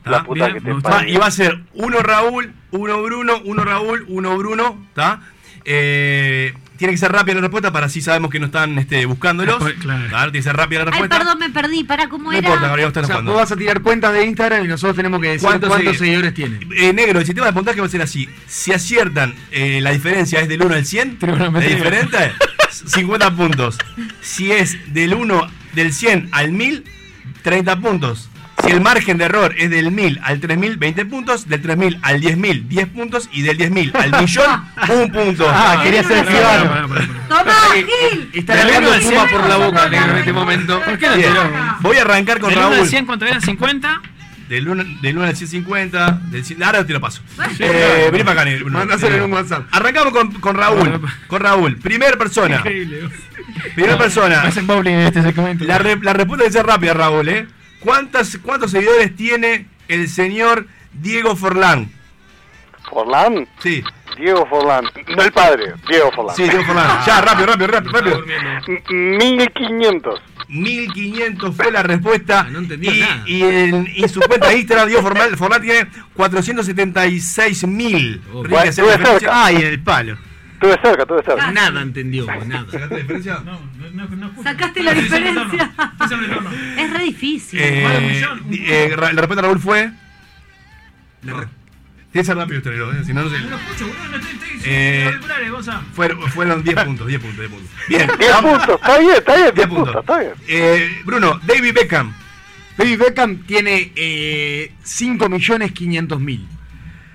La puta que te y va a ser uno Raúl, uno Bruno, uno Raúl, uno Bruno. ¿Está? Eh, tiene que ser rápida la respuesta para así sabemos que no están este, buscándolos. Después, claro. ¿tá? Tiene que ser rápida la Ay, respuesta. perdón, me perdí. ¿Para cómo no era? importa, Gabriel, O sea, vos vas a tirar cuentas de Instagram y nosotros tenemos que decir ¿Cuántos cuántos, segui- seguidores tiene. Eh, negro, el sistema de puntaje va a ser así. Si aciertan, eh, la diferencia es del 1 al 100. ¿Es Trigonometría. diferente? 50 puntos. Si es del 1, del 100 al 1000, 30 puntos. Si el margen de error es del 1000 al 3000, 20 puntos. Del 3000 al 10000, 10 puntos. Y del 10000 al millón, un punto. Ah, quería ser escribano. ¡Toma, Gil! Está Del al espuma cien. por la boca, negro, en este momento. ¿Por qué no tiró? Voy a arrancar con Del 1 al Raúl. 100, ¿cuánto eran? 50. Del 1, del 1 al 150. Del 100, ahora te lo paso. Eh, vení para acá, negro. Mándaselo en un WhatsApp. Arrancamos con, con Raúl. Con Raúl. Primer persona. Increíble. Primera persona. Hacen bowling en este segmento. La, re- la respuesta debe ser rápida, Raúl, ¿eh? ¿Cuántas, ¿Cuántos seguidores tiene el señor Diego Forlán? ¿Forlán? Sí. Diego Forlán. No el padre, Diego Forlán. Sí, Diego Forlán. Ya, rápido, rápido, rápido, rápido. 1500. 1500 fue la respuesta. No entendía y, nada. y en, y su cuenta de Instagram, Diego Forlán, Forlán tiene 476 mil. Ah, y en el palo. Estuve cerca, estuve cerca. Nada entendió, nada. ¿Sacaste la diferencia? Sacaste la diferencia. es re difícil. Eh, eh, la respuesta de Raúl fue. Tiene que ser rápido usted, ¿eh? si no, no sé. Eh, fueron, fueron 10 puntos, 10 puntos, 10 puntos. Bien, 10 puntos, está bien, está bien, 10 10 puntos, puntos. está bien. Eh, Bruno, David Beckham. David Beckham tiene eh, 5 millones 500 mil.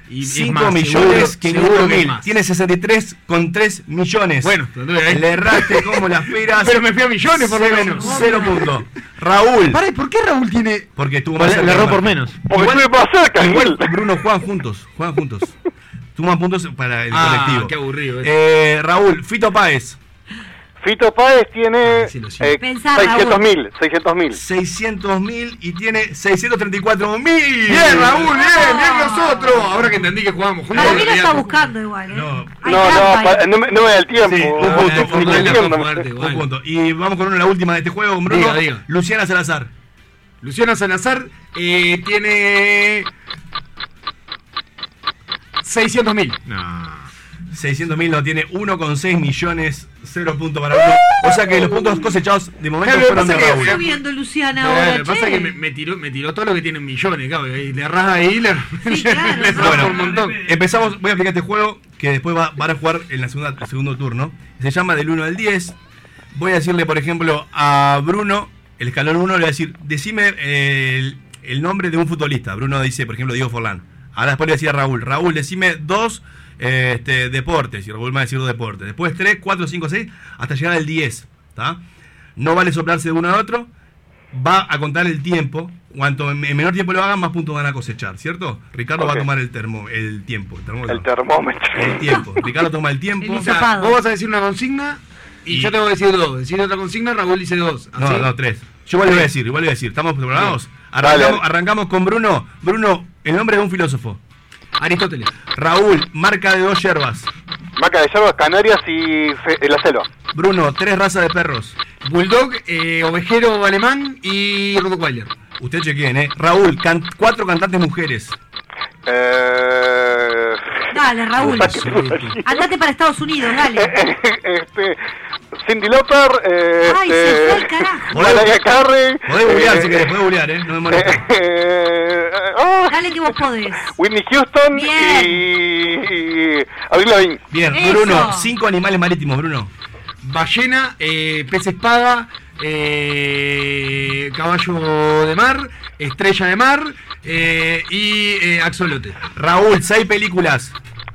Y es 5 más, millones seguro- 500 seguro que es mil. Tiene 63 con 3 millones. Bueno, ahí- le erraste como las peras. Pero me fui a millones por lo menos. Cero puntos. Raúl. Pará, ¿y ¿por qué Raúl tiene.? Porque tuvo Le- más le erró por menos. Porque más cerca, Igual. Bruno, juegan juntos. Juegan juntos. Suman puntos para el Ah, colectivo. qué aburrido eso. Eh, Raúl, Fito Páez. Fito Páez tiene Ah, sí, eh, Pensá, 600 mil, 600 mil. 600 mil y tiene 634 mil. Bien, Raúl, bien, bien nosotros. Ahora que entendí que jugamos juntos. Para mí lo está buscando igual, ¿eh? No. No, trampa no, pa- no, me- no me da el tiempo. Sí, un No, punto, no, un punto. fuerte, Un punto. Y vamos con una, la última de este juego, Bruno. Diga, diga. Luciana Salazar. Luciana Salazar eh, tiene. 600 mil. No. 600 mil no tiene 1,6 millones, 0 puntos para Bruno. O sea que los puntos cosechados de momento Claro, fueron de que- Raúl. Está viendo Luciana ahora, lo que pasa es que me, me tiró, me tiró todo lo que tiene en millones, claro. Y le erras ahí, le, Sí, claro. le erras Bueno, un montón. empezamos, voy a explicar este juego que después va, van a jugar en la segunda, el segundo turno. Se llama del 1 al 10. Voy a decirle, por ejemplo, a Bruno, el escalón 1, le voy a decir, decime el, el nombre de un futbolista. Bruno dice, por ejemplo, Diego Forlán. Ahora después le decía a Raúl, Raúl, decime dos eh, este, deportes. Y Raúl me va a decir dos deportes. Después 3, 4, 5, 6, hasta llegar al 10. ¿tá? No vale soplarse de uno a otro. Va a contar el tiempo. Cuanto en en menor tiempo lo hagan, más puntos van a cosechar, ¿cierto? Ricardo va a tomar el termo, el tiempo. El termómetro. El termómetro. El tiempo. Ricardo toma el tiempo. O sea, vos vas a decir una consigna y, Y- yo te voy a decir dos. Decir otra consigna, Raúl dice dos. No, ¿Así? no, tres. Yo igual le voy a decir, igual le voy a decir. ¿Estamos preparados? Arrancamos, arrancamos con Bruno. Bruno, el nombre de un filósofo. Aristóteles. Raúl, marca de dos yerbas. Maca de Yerbas, Canarias y fe- eh, la selva. Bruno, tres razas de perros. Bulldog, eh, ovejero alemán y Rottweiler. Usted chequeen, ¿eh? Raúl, can- cuatro cantantes mujeres. Eh... Dale, Raúl. Andate para Estados Unidos, dale. este, Cindy Lauper, eh, Ay, se este, fue al carajo. Mariah Carey, Podés googlear eh, si querés, podés googlear, ¿eh? No me molesta. eh, ah, Dale que vos podés. Whitney Houston Bien. y, y Avril Lavigne. Bien, Eso. Bruno, cinco animales marítimos, Bruno. Ballena, eh, pez espada, eh, caballo de mar, estrella de mar eh, y eh, axolote. Raúl, seis películas.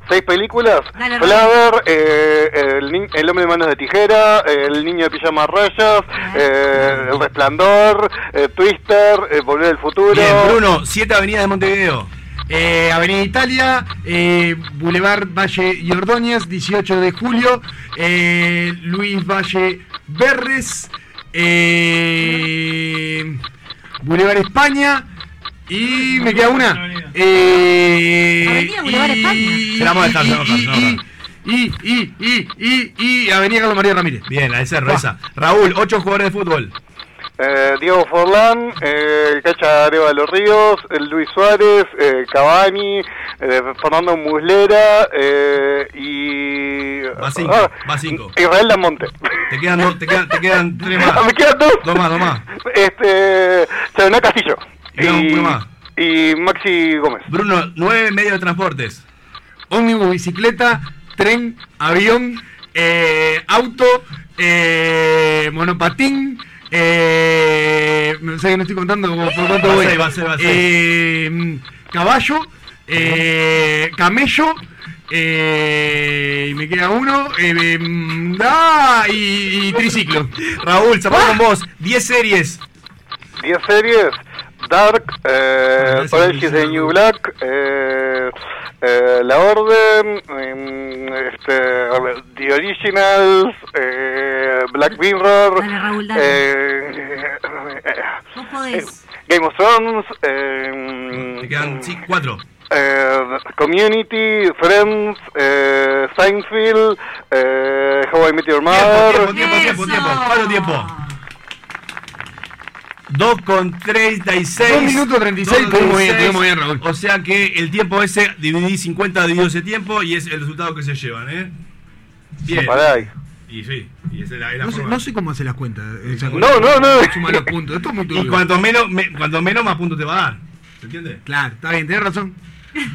Seis películas. Dale, Flaver, eh, el, el hombre de manos de tijera, El niño de pijamas rayas, eh, El resplandor, eh, Twister, eh, Volver al futuro. Bien, Bruno, siete avenidas de Montevideo. Eh, Avenida Italia, eh, Boulevard Valle y Ordóñez, 18 de julio, eh, Luis Valle Berres, eh, Boulevard España y me queda una. Eh, Avenida Boulevard España. y- a y- vamos a dejar, a y- y, y, y, y, Avenida Carlos María Ramírez. Bien, la de Cerro, esa. Raúl, ocho jugadores de fútbol. Eh, Diego Forlán, eh, el Cacha Arevalo Ríos, el Luis Suárez, eh, Cavani, eh, Fernando Muslera eh, y... Va cinco, ah, va cinco. Israel Damonte. Te quedan, dos, te quedan, te quedan tres Ah, más. me quedan dos. Dos más, dos más. Este, Charoná Castillo. Y Maxi Gómez. Bruno, nueve medios de transportes. ómnibus, bicicleta, tren, avión, eh, auto, eh, monopatín, eh, no sé que no estoy contando como por cuánto voy. ser, va a ser, va a ser. Eh, caballo, eh, camello, eh, y me queda uno, eh, mm, ah, y, y triciclo. Raúl, cerramos con vos. Diez series. 10 series. Dark, eh, Orange is the. New Black, eh, eh, La Orden, em, este, The Originals, eh, Black Mirror, Dale, Raúl, dale. eh, eh, Vos podés. Game of Thrones, eh, Te quedan sí, cuatro. eh, Community, Friends, eh, Seinfeld, eh, How I Met Your Mother. Tiempo, tiempo, tiempo, tiempo. ¿Cuánto tiempo? 2 con 36. Dos minutos 36, estuvimos bien, estuvimos bien, Raúl. O sea que el tiempo ese, dividí 50 dividido ese tiempo y es el resultado que se llevan, ¿eh? Bien. Y sí, y esa es la, es la No sé, no sé cómo hace las cuentas. eh, No, no, no. Suma los puntos. Esto es muy Y cuanto menos, me- cuanto menos más puntos te va a dar. ¿Se entiende? Claro, está bien, tenés razón.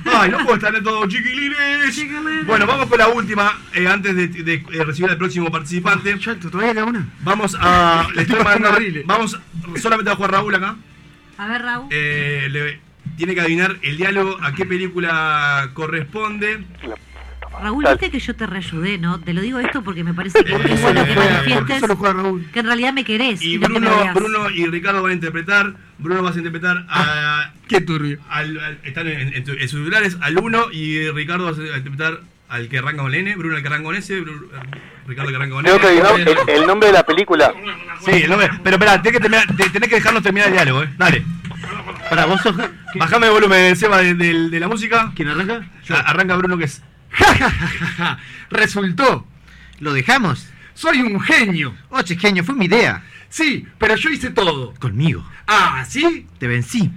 Ay, no puedo estar en todo, chiquilines. Bueno, vamos con la última, eh, antes de, de, eh, recibir al próximo participante. ¿Todavía la una? Vamos a. Le estoy mandando. Vamos, solamente va a jugar Raúl acá. A ver, Raúl. Eh, le- tiene que adivinar el diálogo a qué película corresponde. Raúl, viste que yo te reayudé, ¿no? Te lo digo esto porque me parece que es bueno que manifiestes solo juega Raúl. que en realidad me querés. Y no que me Bruno. Bruno y Ricardo van a interpretar. Bruno vas a interpretar a. Qué turbio. al- al- están en, en tu- en sus celulares al 1 y Ricardo vas a interpretar al que arranca con el N, Bruno al que arranca con S, Bru- Ricardo al que arranca con que N. adivinar el, el nombre de la película. Sí, el nombre. Pero espera, tenés que, terminar- te- tenés que dejarnos terminar el diálogo, ¿eh? Dale. Para vos sos. Bajame el volumen, Seba, de, de- de la música. ¿Quién arranca? A- arranca Bruno, que es. Resultó. ¿Lo dejamos? Soy un genio. Oye, genio, fue mi idea. Sí, pero yo hice todo. Conmigo. Ah, ¿sí? Te vencí.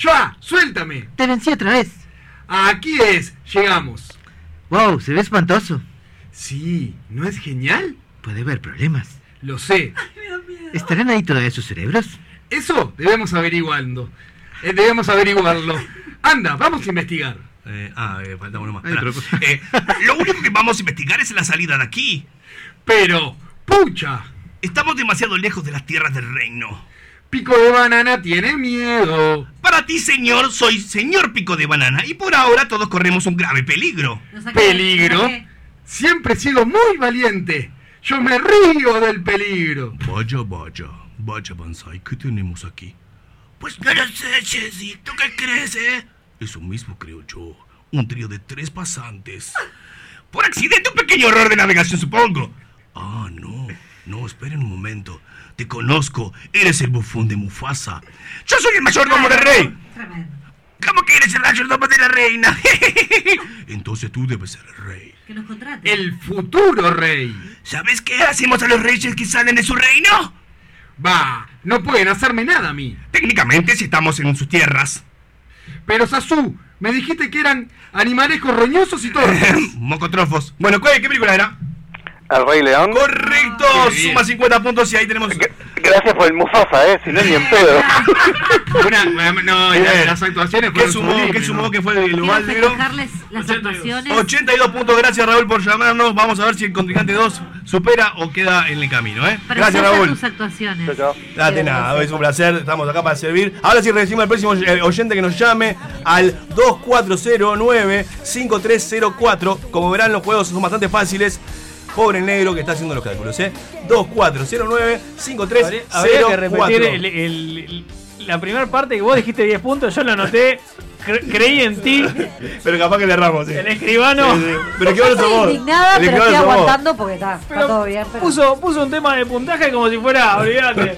Joa, suéltame. Te vencí otra vez. Aquí es, llegamos. Wow, se ve espantoso. Sí, ¿no es genial? Puede haber problemas. Lo sé. ¿Estarán ahí todavía sus cerebros? Eso debemos averiguando. Eh, debemos averiguarlo. Anda, vamos a investigar. Eh, ah, eh, falta uno más. Ay, pero- Eh, lo único que vamos a investigar es la salida de aquí. Pero, pucha, Estamos demasiado lejos de las tierras del reino. Pico de Banana tiene miedo. Para ti, señor, soy señor Pico de Banana y por ahora todos corremos un grave peligro. ¿Peligro? Siempre he sido muy valiente. Yo me río del peligro. Vaya, vaya, vaya, Banzai, ¿qué tenemos aquí? Pues no lo sé, Chessy. ¿Tú qué crees, eh? Eso mismo creo yo. Un trío de tres pasantes. Por accidente, un pequeño error de navegación, supongo. Ah, no. No, esperen un momento. Te conozco. Eres el bufón de Mufasa. Yo soy el mayordomo del rey. ¿Cómo que eres el mayordomo de la reina? Entonces tú debes ser el rey. Que nos contrate. El futuro rey. ¿Sabes qué hacemos a los reyes que salen de su reino? Va, no pueden hacerme nada a mí. Técnicamente, si estamos en sus tierras. Pero Sasu, me dijiste que eran animalejos roñosos y torpes. Mocotrofos. Bueno, ¿cuál- ¿qué película era? El Rey León. Correcto, suma 50 puntos y ahí tenemos. Gracias por el Mufasa, eh, si no es ni en pedo. Una- no, Bien. las actuaciones ¿Qué fueron sumó, ¿Qué ¿no? sumó? ¿Qué fue el Quiero global negro? las actuaciones. 82 puntos, gracias Raúl por llamarnos. Vamos a ver si el contrincante 2 supera o queda en el camino, ¿eh? Gracias Presenta Raúl. tus actuaciones. Date nada, es un placer, estamos acá para servir. Ahora sí recibimos al próximo eh, oyente que nos llame al 2409-5304. Como verán, los juegos son bastante fáciles. Pobre negro que está haciendo los cálculos, ¿eh? 2409-5304. Habría que repetir el- el- el- la primera parte que vos dijiste 10 puntos, yo la anoté, cre- creí en ti. Pero capaz que le erramos, sí. El escribano. Sí, sí. Pero que ahora Estoy somos. indignada, el pero estoy aguantando porque está, está Pero todo bien. Pero... Puso, puso un tema de puntaje como si fuera, olvídate.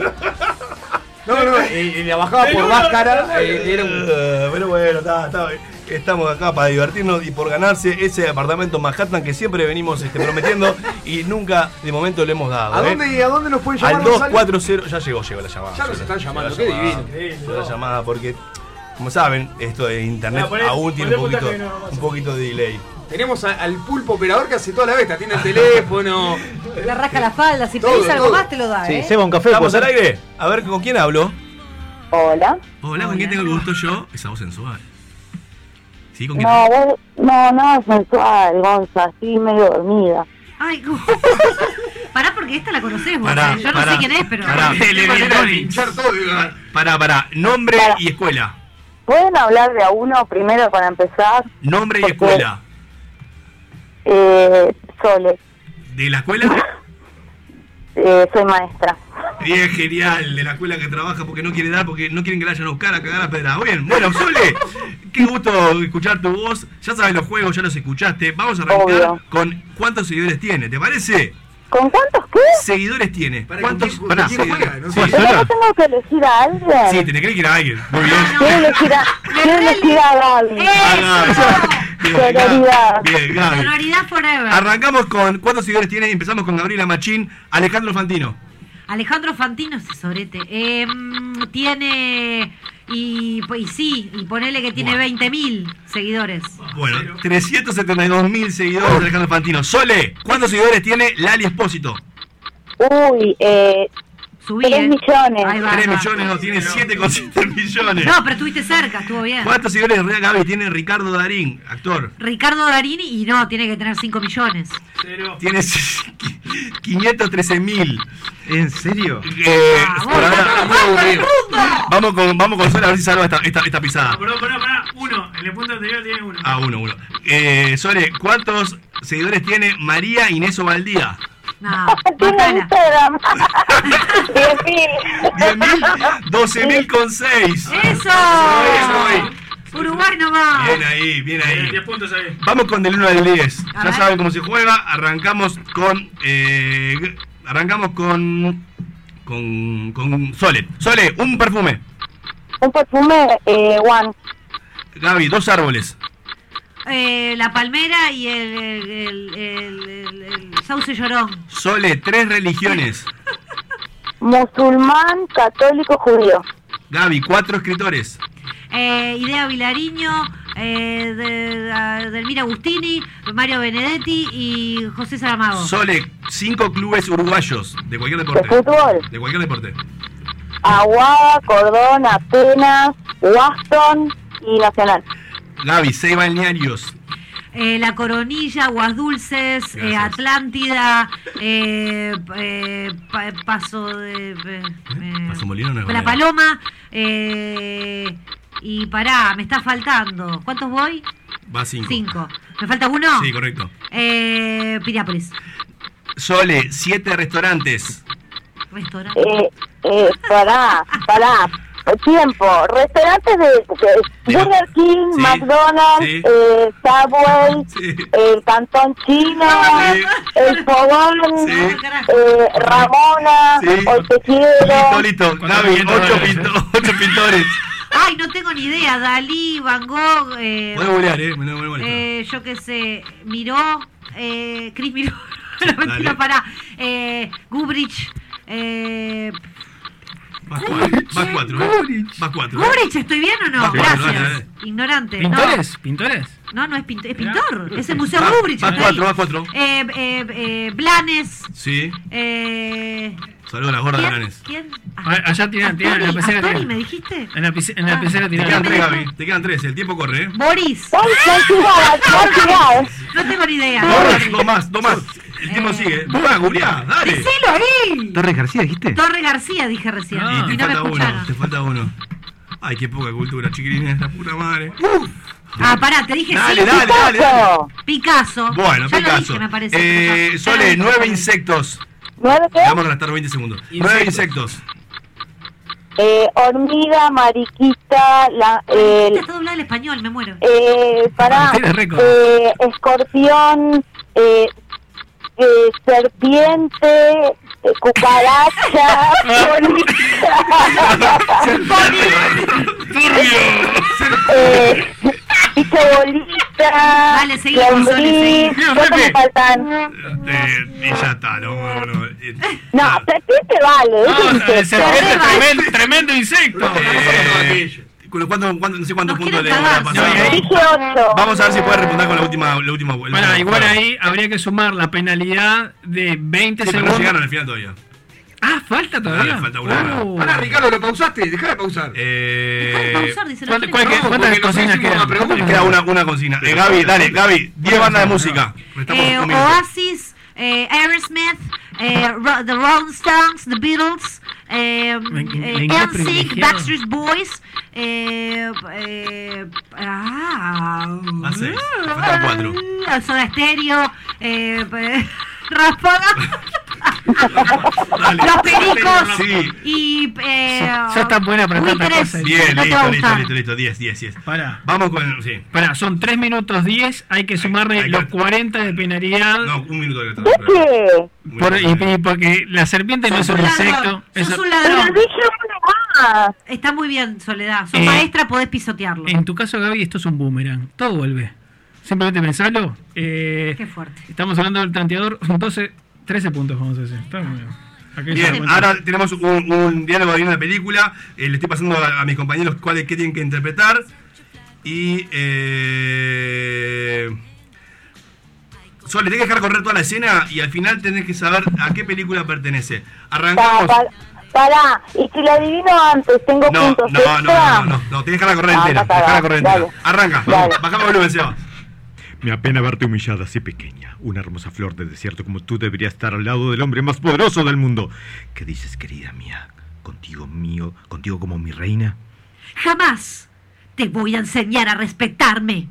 No, no, y, y la bajaba por más cara. eh, era un- Pero bueno, está, está- estamos acá para divertirnos y por ganarse ese apartamento Manhattan que siempre venimos este, prometiendo y nunca de momento le hemos dado. ¿A ¿eh? dónde, ¿A dónde nos pueden Al llamar? Gonzalo? 240. Ya llegó, llegó la llamada. Ya nos están la- llamando, llegó qué la llamada. divino. Llegó la llamada porque, como saben, esto de internet Ya, poné- aún tiene un poquito, no, un poquito de delay. Tenemos a- al pulpo operador que hace toda la vez, te atiende el teléfono. Le rasca la falda, si Todo, pedís algo todo. más te lo da, ¿eh? un café. ¿Estamos ¿puede al aire? A ver, ¿con quién hablo? Hola. Hola, ¿con quién tengo el gusto yo? Esa voz sensual. ¿Sí? ¿Con quién? No, vos- no, no, sensual, Gonza, así medio dormida. Ay, Pará porque esta la conocés vos, Pará, eh. Yo no pará, sé quién es, pero... pará. Para, para, nombre y escuela. ¿Pueden hablar de a uno primero para empezar? Nombre y escuela. Eh, Sole, ¿De la escuela? eh, soy maestra. Bien, genial, de la escuela que trabaja porque no quiere dar, porque no quieren que la vayan a buscar a cagar a pedra. Bien, bueno, Sole, qué gusto escuchar tu voz. Ya sabes los juegos, ya los escuchaste. Vamos a arrancar Obvio. con cuántos seguidores tiene, ¿te parece? ¿Con cuántos qué? Seguidores tiene. ¿Cuántos juega? No Sí, ¿Pero no tengo que elegir a alguien? Sí, tenés que elegir a alguien. Muy bien. Quiero elegir a... Quiero elegir a Gaby. Bien, Sororidad. Bien, Gaby. Sonoridad forever. Arrancamos con. ¿Cuántos seguidores tiene? Empezamos con Gabriela Machín, Alejandro Fantino. Alejandro Fantino, ese sobrete. eh, mm, tiene. Y, y sí, y ponele que tiene 20.000 seguidores. Bueno, 372 mil seguidores de Alejandro Fantino. Sole, ¿cuántos seguidores tiene Lali Espósito? Uy, eh. Subí, 3 eh. millones. Ahí va, 3 ahí va. millones, no, tiene 7,7 millones. No, pero estuviste cerca, estuvo bien. ¿Cuántos seguidores de Gaby tiene Ricardo Darín, actor? Ricardo Darini, y no, tiene que tener 5 millones. Tiene 513 mil. ¿En serio? Eh, Ah, por ahora- vamos con, vamos con Sole a ver si salva esta, esta, esta pisada. Pará, pará, pará. Uno. En el punto anterior tiene uno. Ah, uno, uno. Eh, Sole, ¿cuántos seguidores tiene María Inés Ovaldía? No, Tiene Instagram. 10.000. 10.000, 12.000 con 6. ¡Eso! Uruguay nomás. Bien ahí, bien ahí. 10 puntos ahí. Vamos con del 1 al 10. A Ya ver. saben cómo se juega. Arrancamos con. eh, arrancamos con. Con. Con Sole. Sole, un perfume. Un perfume, eh, One. Gaby, dos árboles. Eh, la palmera y el, el, el, el- el- el sauce llorón. Sole, tres religiones. Musulmán, católico, judío. Gaby, cuatro escritores. Eh, Idea Vilariño, eh, de, Agustini, Mario Benedetti y José Saramago. Sole, cinco clubes uruguayos. De cualquier deporte. ¿De fútbol? De cualquier deporte. Aguada, Cordón, Atenas, Waston y Nacional. Gaby, seis balnearios. Eh, la Coronilla, Aguas Dulces, eh, Atlántida, eh, eh, pa- Paso de... eh, Paso Molino no La. Paloma. eh, y pará, me está faltando. ¿Cuántos voy? Va cinco. Cinco. ¿Me falta uno? Sí, correcto. Eh, Piriápolis. Sole, siete restaurantes. Restaurante. Eh, eh, pará, pará. Tiempo. Restaurantes de, de Burger King, Sí, McDonald's, sí. eh, Subway, el Cantón Chino, el Fogón, eh, Ramona, Sí. Hoy Te Quiero. Listo, listo. Gaby, ocho, pinto- ocho pintores. Ay, no tengo ni idea. Dalí, Van Gogh, eh, Podés googlear, eh. No me molesta. eh, yo qué sé, Miró, eh, Chris Miró, no mentira, para, eh, Gubrich, eh, Vas cuatro. Vas cuatro, eh. Eh. ¿estoy bien o no? Gracias. Ignorante. ¿Pintores? ¿Pintores? No, no, es, pint- es pintor, es el Museo vas está cuatro, vas cuatro. Eh, eh, eh, Blanes, Sí. eh, Saludos a las gordas de ¿quién? Lanes. ¿Quién? Ah, Allá tiran, tiran en la pecera. Tiran. ¿me dijiste? En la, pice- en la Ah. pecera Te quedan tiran. tres, Gaby. Te quedan tres. El tiempo corre, eh. Boris. No, tengo ni idea. Dos más, dos más. El tiempo sigue. Vos googleá, dale. Decilo ahí. Torres García, dijiste. Torre García, dije recién. Y y te no me falta uno, te falta uno. Ay, qué poca cultura, chiquilines, la puta madre. Ah, pará, te dije Dale, sí. dale, dale, dale. Picasso. Bueno, ya Lo Picasso. dije, me parece. Eh, Sole, lo nueve insectos. ¿Nueve qué? Vamos a gastar 20 segundos. Nueve insectos. Eh, hormiga, mariquita, la, eh, Está hablado en español, me muero. eh, pará, eh, escorpión, eh, eh, serpiente, eh, cucaracha, eh, bicho bolita, seguí. lombriz, ¿cuántos me faltan? Eh, y ya está, no, no, no. Eh, No, serpiente vale, es un No, el insecto. serpiente tremendo, tremendo insecto. eh, ¿cuánto- cuánto- no sé cuántos puntos le. Dije ocho. Vamos a ver si puede repuntar con la última, la última vuelta. Bueno, igual ahí habría que sumar la penalidad de 20 Sí, pero no segundos. llegaron al final todavía. Ah, falta todavía. Dale, falta una. Oh. Ricardo, ¿lo pausaste? Dejá de pausar. Eh, Pausar, dice la ¿cuál- gente. cuál que- No, ¿Cuántas hicimos quedan? queda una, una cocina. Eh, Gaby, dale, Gaby, 10 bandas de música. Eh. Oasis, eh, Aerosmith, eh, Ro- The Rolling Stones, The Beatles, eh, me eh, NSYNC. Backstreet Boys, eh, eh, ah, Va seis, faltan cuatro. Soda Stereo, eh, Dale. Los Pericos Sí. y eh, Ya está buena para tanta Buitres. cosa. Bien, No listo, listo, listo, listo. 10, 10, 10. Pará. Vamos con. Sí. Pará, son 3 minutos 10, hay que sumarle Hay que- los 40 de penalidad. No, un minuto de ¿De retraso. qué? Por- y, y porque la serpiente no es un insecto. es- un ladrón. Está muy bien, Soledad. Sos Eh, maestra, podés pisotearlo. En tu caso, Gaby, esto es un boomerang. Todo vuelve. Simplemente pensalo. Eh, Qué fuerte. Estamos hablando del tanteador. 12, 13 puntos, vamos a decir. Está muy bien. Bien, ahora tenemos un, un diálogo de una película. eh, le estoy pasando a, a mis compañeros cuáles qué tienen que interpretar. Y. Eh, Sol, le tenés que dejar correr toda la escena y al final tenés que saber a qué película pertenece. Arrancamos. pa- Pará, y si lo adivino antes, tengo No, no, puntos no, no, no, no, no, tenés que dejarla correr Ah, entera. bien, correr dale. entera. Arranca, Dale. bajamos el volumen, Seba. Me apena verte humillada así pequeña. Una hermosa flor del desierto como tú debería estar al lado del hombre más poderoso del mundo. ¿Qué dices, querida mía? ¿Contigo mío? ¿Contigo como mi reina? Jamás te voy a enseñar a respetarme.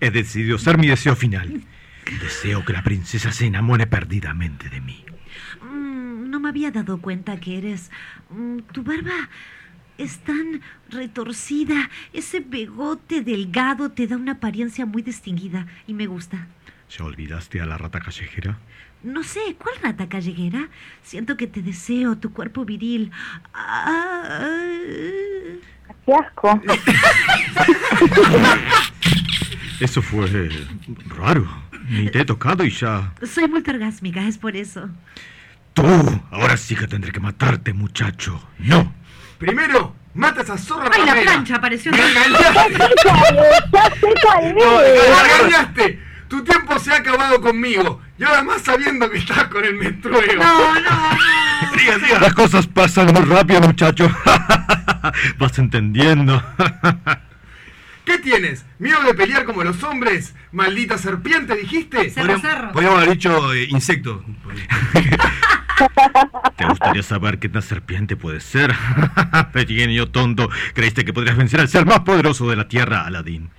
He decidido ser mi deseo final. Deseo que la princesa se enamore perdidamente de mí. Mm, no me había dado cuenta que eres... mm, tu barba es tan retorcida. Ese bigote delgado te da una apariencia muy distinguida y me gusta. ¿Ya olvidaste a la rata callejera? No sé, ¿cuál rata callejera? Siento que te deseo, tu cuerpo viril. Ah, Qué asco. Eso fue raro. Ni te he tocado y ya. soy muy orgásmica, es por eso. Tú, ahora sí que tendré que matarte, muchacho. No. Primero, mata a esa zorra ¡Ay, la plancha apareció! ¡Me engañaste! No, me engañaste. Tu tiempo se ha acabado conmigo. Y ahora más sabiendo que estás con el menstrueo. No, no, no. Siga, siga. Las cosas pasan muy rápido, muchacho. Vas entendiendo. ¿Qué tienes? ¿Miedo de pelear como los hombres? ¿Maldita serpiente, dijiste? Cerro, cerro. Podríamos haber dicho eh, insecto. ¿Te gustaría saber qué tan serpiente puede ser? Pequeño tonto, creíste que podrías vencer al ser más poderoso de la tierra, Aladín.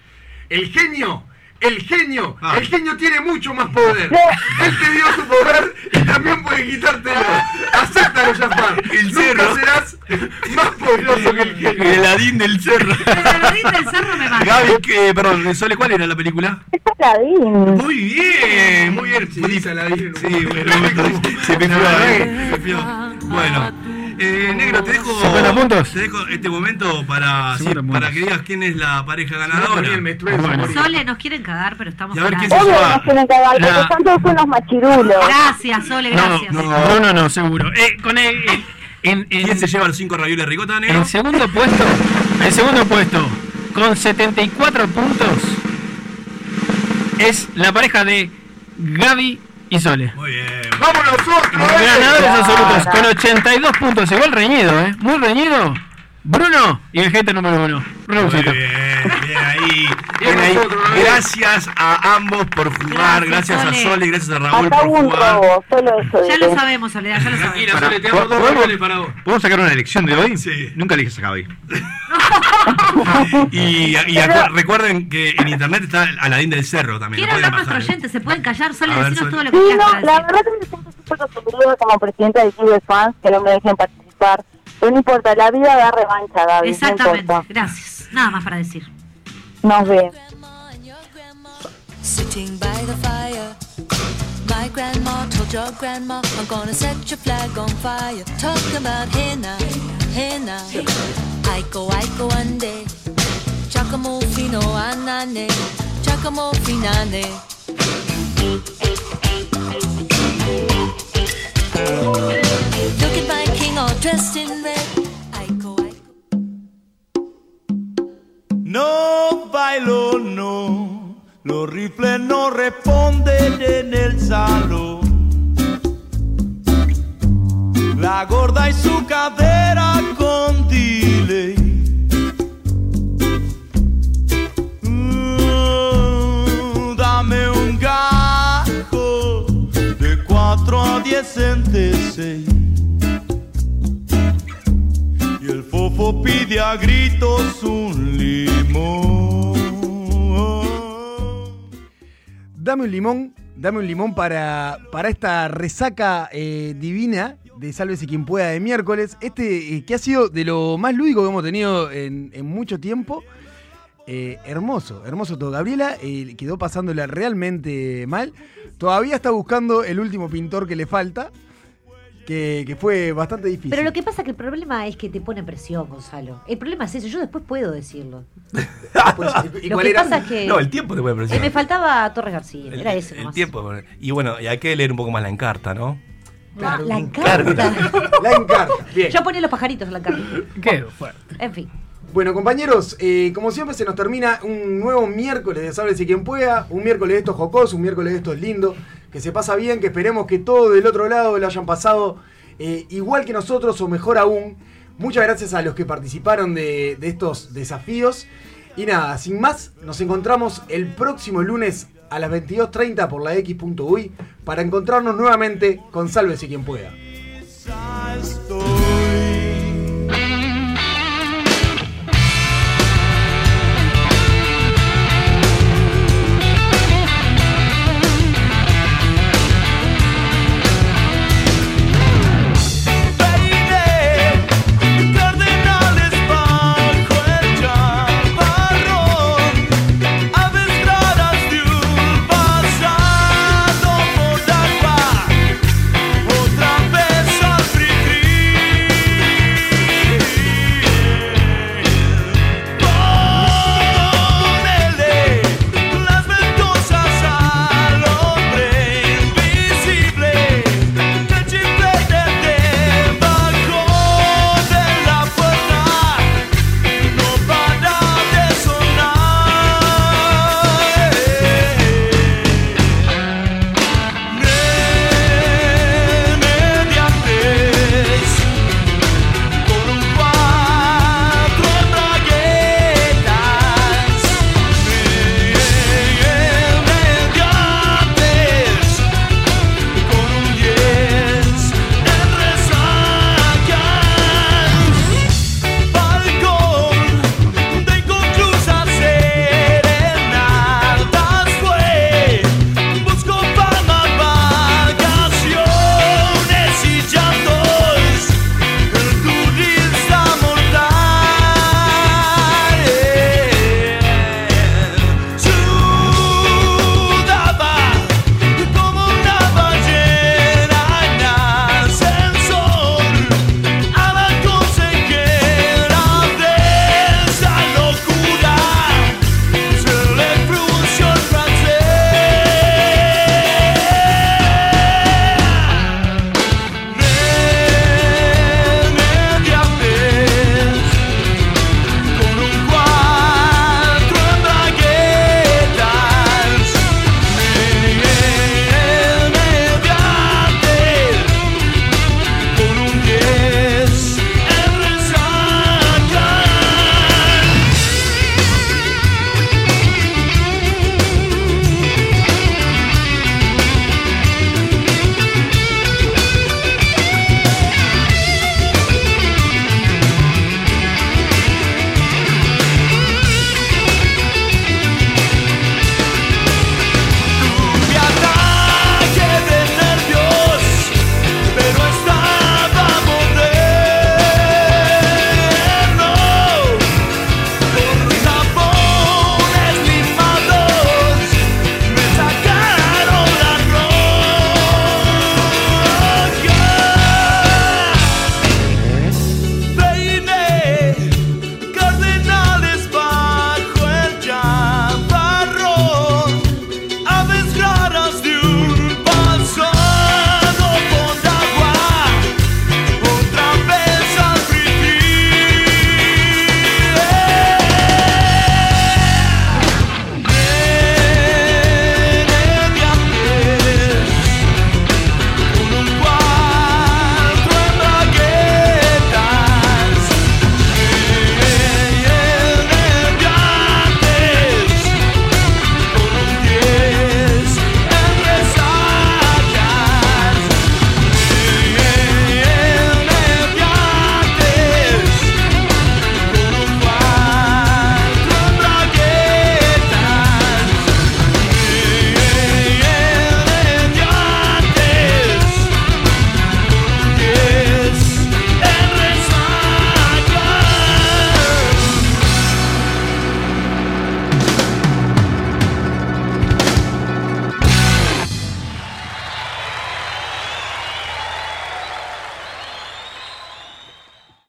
El genio. El genio. Ah. El genio tiene mucho más poder. Él te dio su poder y también puede quitártelo. Acéptalo, Jafar. El Nunca cerro. serás más poderoso que el genio. El Aladín del cerro. El Aladín del cerro me mata. Gaby, perdón, Sole, ¿cuál era la película? Es Aladín. Muy bien, muy bien. Sí, dice Aladín. Sí, bueno, se me fue ahí, se me fue. Bueno, eh, negro, te dejo, 50 puntos. te dejo este momento para, sí, 50 puntos. para que digas quién es la pareja No, ganadora. Sole, nos quieren cagar, pero estamos Y a ver al quién aire. se Obvio nos tienen que dar, porque La- son todos unos machirulos. Gracias, Sole, No, gracias. no, no, no, seguro. Eh, con el, en, en, en- ¿Quién se lleva los cinco ravioles ricota, negro? en segundo puesto, en segundo puesto, con 74 puntos, es la pareja de Gaby y Sole. Muy bien. ¡Vamos nosotros! eh! Ganadores absolutos con 82 puntos, igual reñido, ¿eh? Muy reñido. Bruno y el gente número uno. Bruno Muy bien, bien ahí. Bien ahí. Gracias a ambos por jugar, Gracias, gracias, a Sole. Gracias a Raúl Acá por jugar. robo, solo eso. Ya lo sabemos, Soledad, ya lo sabemos. Tranquila, Sole, te damos dos ¿Podemos- ravioles para vos. ¿Podemos sacar una elección de hoy? Sí. Nunca le dije a Gaby. Y, y acu- recuerden que en internet está Aladín del Cerro también. Quiero hablar nuestro ¿eh? oyente, se pueden callar, Sole, ver, Sole. todo lo que Sí, quieras no, para la decir. verdad que me siento súper como presidenta del club de fans, que no me dejen participar. Pero no importa, la vida da revancha. No Exactamente, importa. gracias. Nada más para decir. Nos vemos. Sitting by the fire. My grandma told your grandma, I'm gonna set your flag on fire. Talking about hey now, hey now. Aiko, aiko, ande. Giacomo fino anane. Giacomo finane. Look at my no bailo, no. Los rifles no responden en el salón. La gorda y su cadera con delay. Mm, dame un gajo de 4 a 10 en 6. Pide a gritos un limón. Dame un limón, dame un limón para, para esta resaca eh, divina de Sálvese quien pueda de miércoles. Este eh, que ha sido de lo más lúdico que hemos tenido en, mucho tiempo. Eh, hermoso, hermoso todo. Gabriela quedó pasándola realmente mal. Todavía está buscando el último pintor que le falta. Que, que fue bastante difícil. Pero lo que pasa que el problema es que te pone presión, Gonzalo. El problema es eso, yo después puedo decirlo. ¿Y lo cuál que era? pasa es que No, el tiempo te puede eh, presionar. me faltaba Torres García, El- era ese el nomás. tiempo. Y bueno, y hay que leer un poco más la encarta, ¿no? La encarta. La encarta. Bien. Yo ponía los pajaritos en la encarta. Qué fuerte. En fin. Bueno, compañeros, eh, como siempre se nos termina un nuevo miércoles de Sálvese quien pueda, un miércoles de estos jocosos, un miércoles de estos lindos, que se pasa bien, que esperemos que todos del otro lado lo hayan pasado eh, igual que nosotros o mejor aún. Muchas gracias a los que participaron de, de estos desafíos. Y nada, sin más, nos encontramos el próximo lunes a las 22.30 por la X.uy para encontrarnos nuevamente con Sálvese quien pueda.